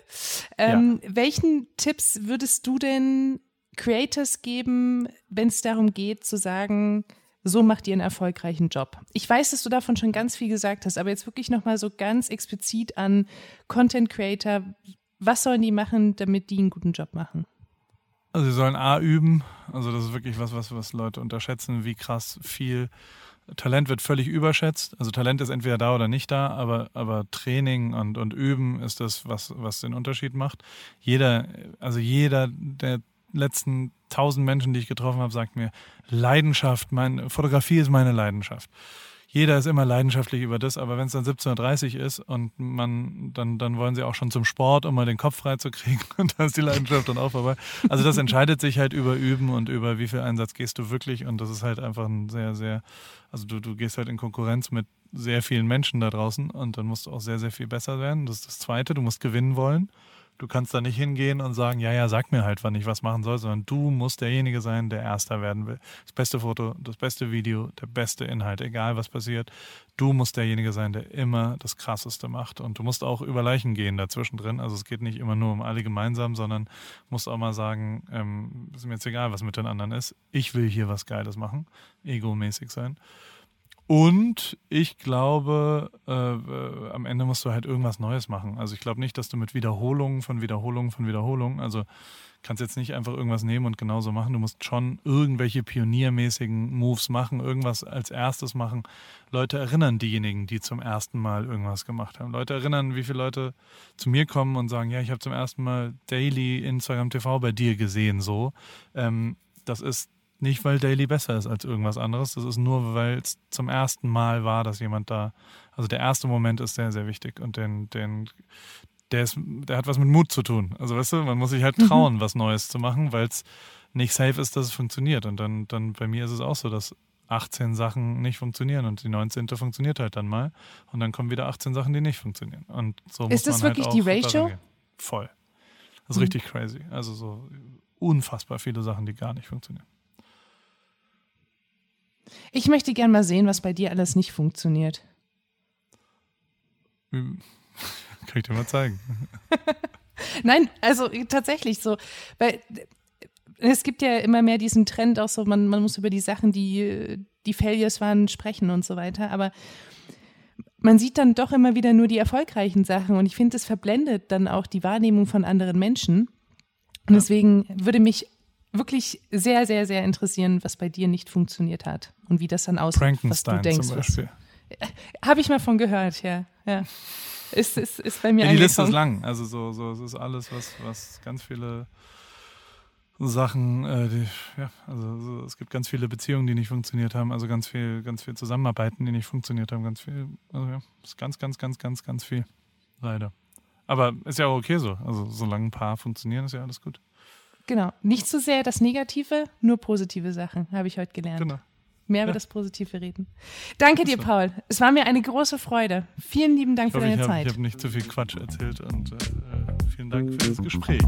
Ähm, Welchen Tipps würdest du denn Creators geben, wenn es darum geht zu sagen, so macht ihr einen erfolgreichen Job? Ich weiß, dass du davon schon ganz viel gesagt hast, aber jetzt wirklich nochmal so ganz explizit an Content Creator. Was sollen die machen, damit die einen guten Job machen? Also sie sollen A üben, also das ist wirklich was, was, was Leute unterschätzen, wie krass viel Talent wird völlig überschätzt. Also Talent ist entweder da oder nicht da, aber, aber Training und, und Üben ist das, was, was den Unterschied macht. Jeder, also jeder der letzten tausend Menschen, die ich getroffen habe, sagt mir, Leidenschaft, mein, Fotografie ist meine Leidenschaft. Jeder ist immer leidenschaftlich über das, aber wenn es dann 17.30 Uhr ist und man, dann, dann wollen sie auch schon zum Sport, um mal den Kopf frei zu kriegen und da ist die Leidenschaft dann auch vorbei. Also das entscheidet sich halt über Üben und über wie viel Einsatz gehst du wirklich und das ist halt einfach ein sehr, sehr, also du, du gehst halt in Konkurrenz mit sehr vielen Menschen da draußen und dann musst du auch sehr, sehr viel besser werden. Das ist das Zweite, du musst gewinnen wollen. Du kannst da nicht hingehen und sagen, ja, ja, sag mir halt, wann ich was machen soll, sondern du musst derjenige sein, der Erster werden will. Das beste Foto, das beste Video, der beste Inhalt, egal was passiert. Du musst derjenige sein, der immer das Krasseste macht. Und du musst auch über Leichen gehen dazwischen drin. Also es geht nicht immer nur um alle gemeinsam, sondern musst auch mal sagen, ähm, ist mir jetzt egal, was mit den anderen ist. Ich will hier was Geiles machen, egomäßig sein. Und ich glaube, äh, äh, am Ende musst du halt irgendwas Neues machen. Also ich glaube nicht, dass du mit Wiederholungen von Wiederholungen von Wiederholungen, also kannst jetzt nicht einfach irgendwas nehmen und genauso machen. Du musst schon irgendwelche pioniermäßigen Moves machen, irgendwas als erstes machen. Leute erinnern diejenigen, die zum ersten Mal irgendwas gemacht haben. Leute erinnern, wie viele Leute zu mir kommen und sagen, ja, ich habe zum ersten Mal Daily Instagram TV bei dir gesehen, so. Ähm, das ist nicht, weil Daily besser ist als irgendwas anderes. Das ist nur, weil es zum ersten Mal war, dass jemand da. Also der erste Moment ist sehr, sehr wichtig und den, den, der ist, der hat was mit Mut zu tun. Also weißt du, man muss sich halt trauen, was Neues zu machen, weil es nicht safe ist, dass es funktioniert. Und dann, dann bei mir ist es auch so, dass 18 Sachen nicht funktionieren und die 19. funktioniert halt dann mal. Und dann kommen wieder 18 Sachen, die nicht funktionieren. Und so Ist muss das man wirklich halt die Ratio? Voll. Das ist Mhm. richtig crazy. Also so unfassbar viele Sachen, die gar nicht funktionieren. Ich möchte gern mal sehen, was bei dir alles nicht funktioniert. Wie- Kann ich dir mal zeigen. Nein, also äh, tatsächlich so. Weil äh, es gibt ja immer mehr diesen Trend, auch so, man, man muss über die Sachen, die, die Failures waren, sprechen und so weiter. Aber man sieht dann doch immer wieder nur die erfolgreichen Sachen und ich finde, es verblendet dann auch die Wahrnehmung von anderen Menschen. Und deswegen würde mich wirklich sehr, sehr, sehr interessieren, was bei dir nicht funktioniert hat und wie das dann aussieht, was du Frankenstein denkst. zum Beispiel. Habe ich mal von gehört, ja. ja. Ist, ist, ist bei mir Ja, die Liste ist lang. Also so, so, es ist alles, was, was ganz viele Sachen, äh, die, ja, also so, es gibt ganz viele Beziehungen, die nicht funktioniert haben, also ganz viel, ganz viel Zusammenarbeiten, die nicht funktioniert haben, ganz viel, also ja, ist ganz, ganz, ganz, ganz, ganz viel. Leider. Aber ist ja auch okay so. Also solange ein paar funktionieren, ist ja alles gut. Genau. Nicht so sehr das Negative, nur positive Sachen, habe ich heute gelernt. Genau. Mehr ja. über das Positive reden. Danke dir, Paul. Es war mir eine große Freude. Vielen lieben Dank ich für deine hab, Zeit. Ich habe nicht zu viel Quatsch erzählt und äh, vielen Dank für das Gespräch.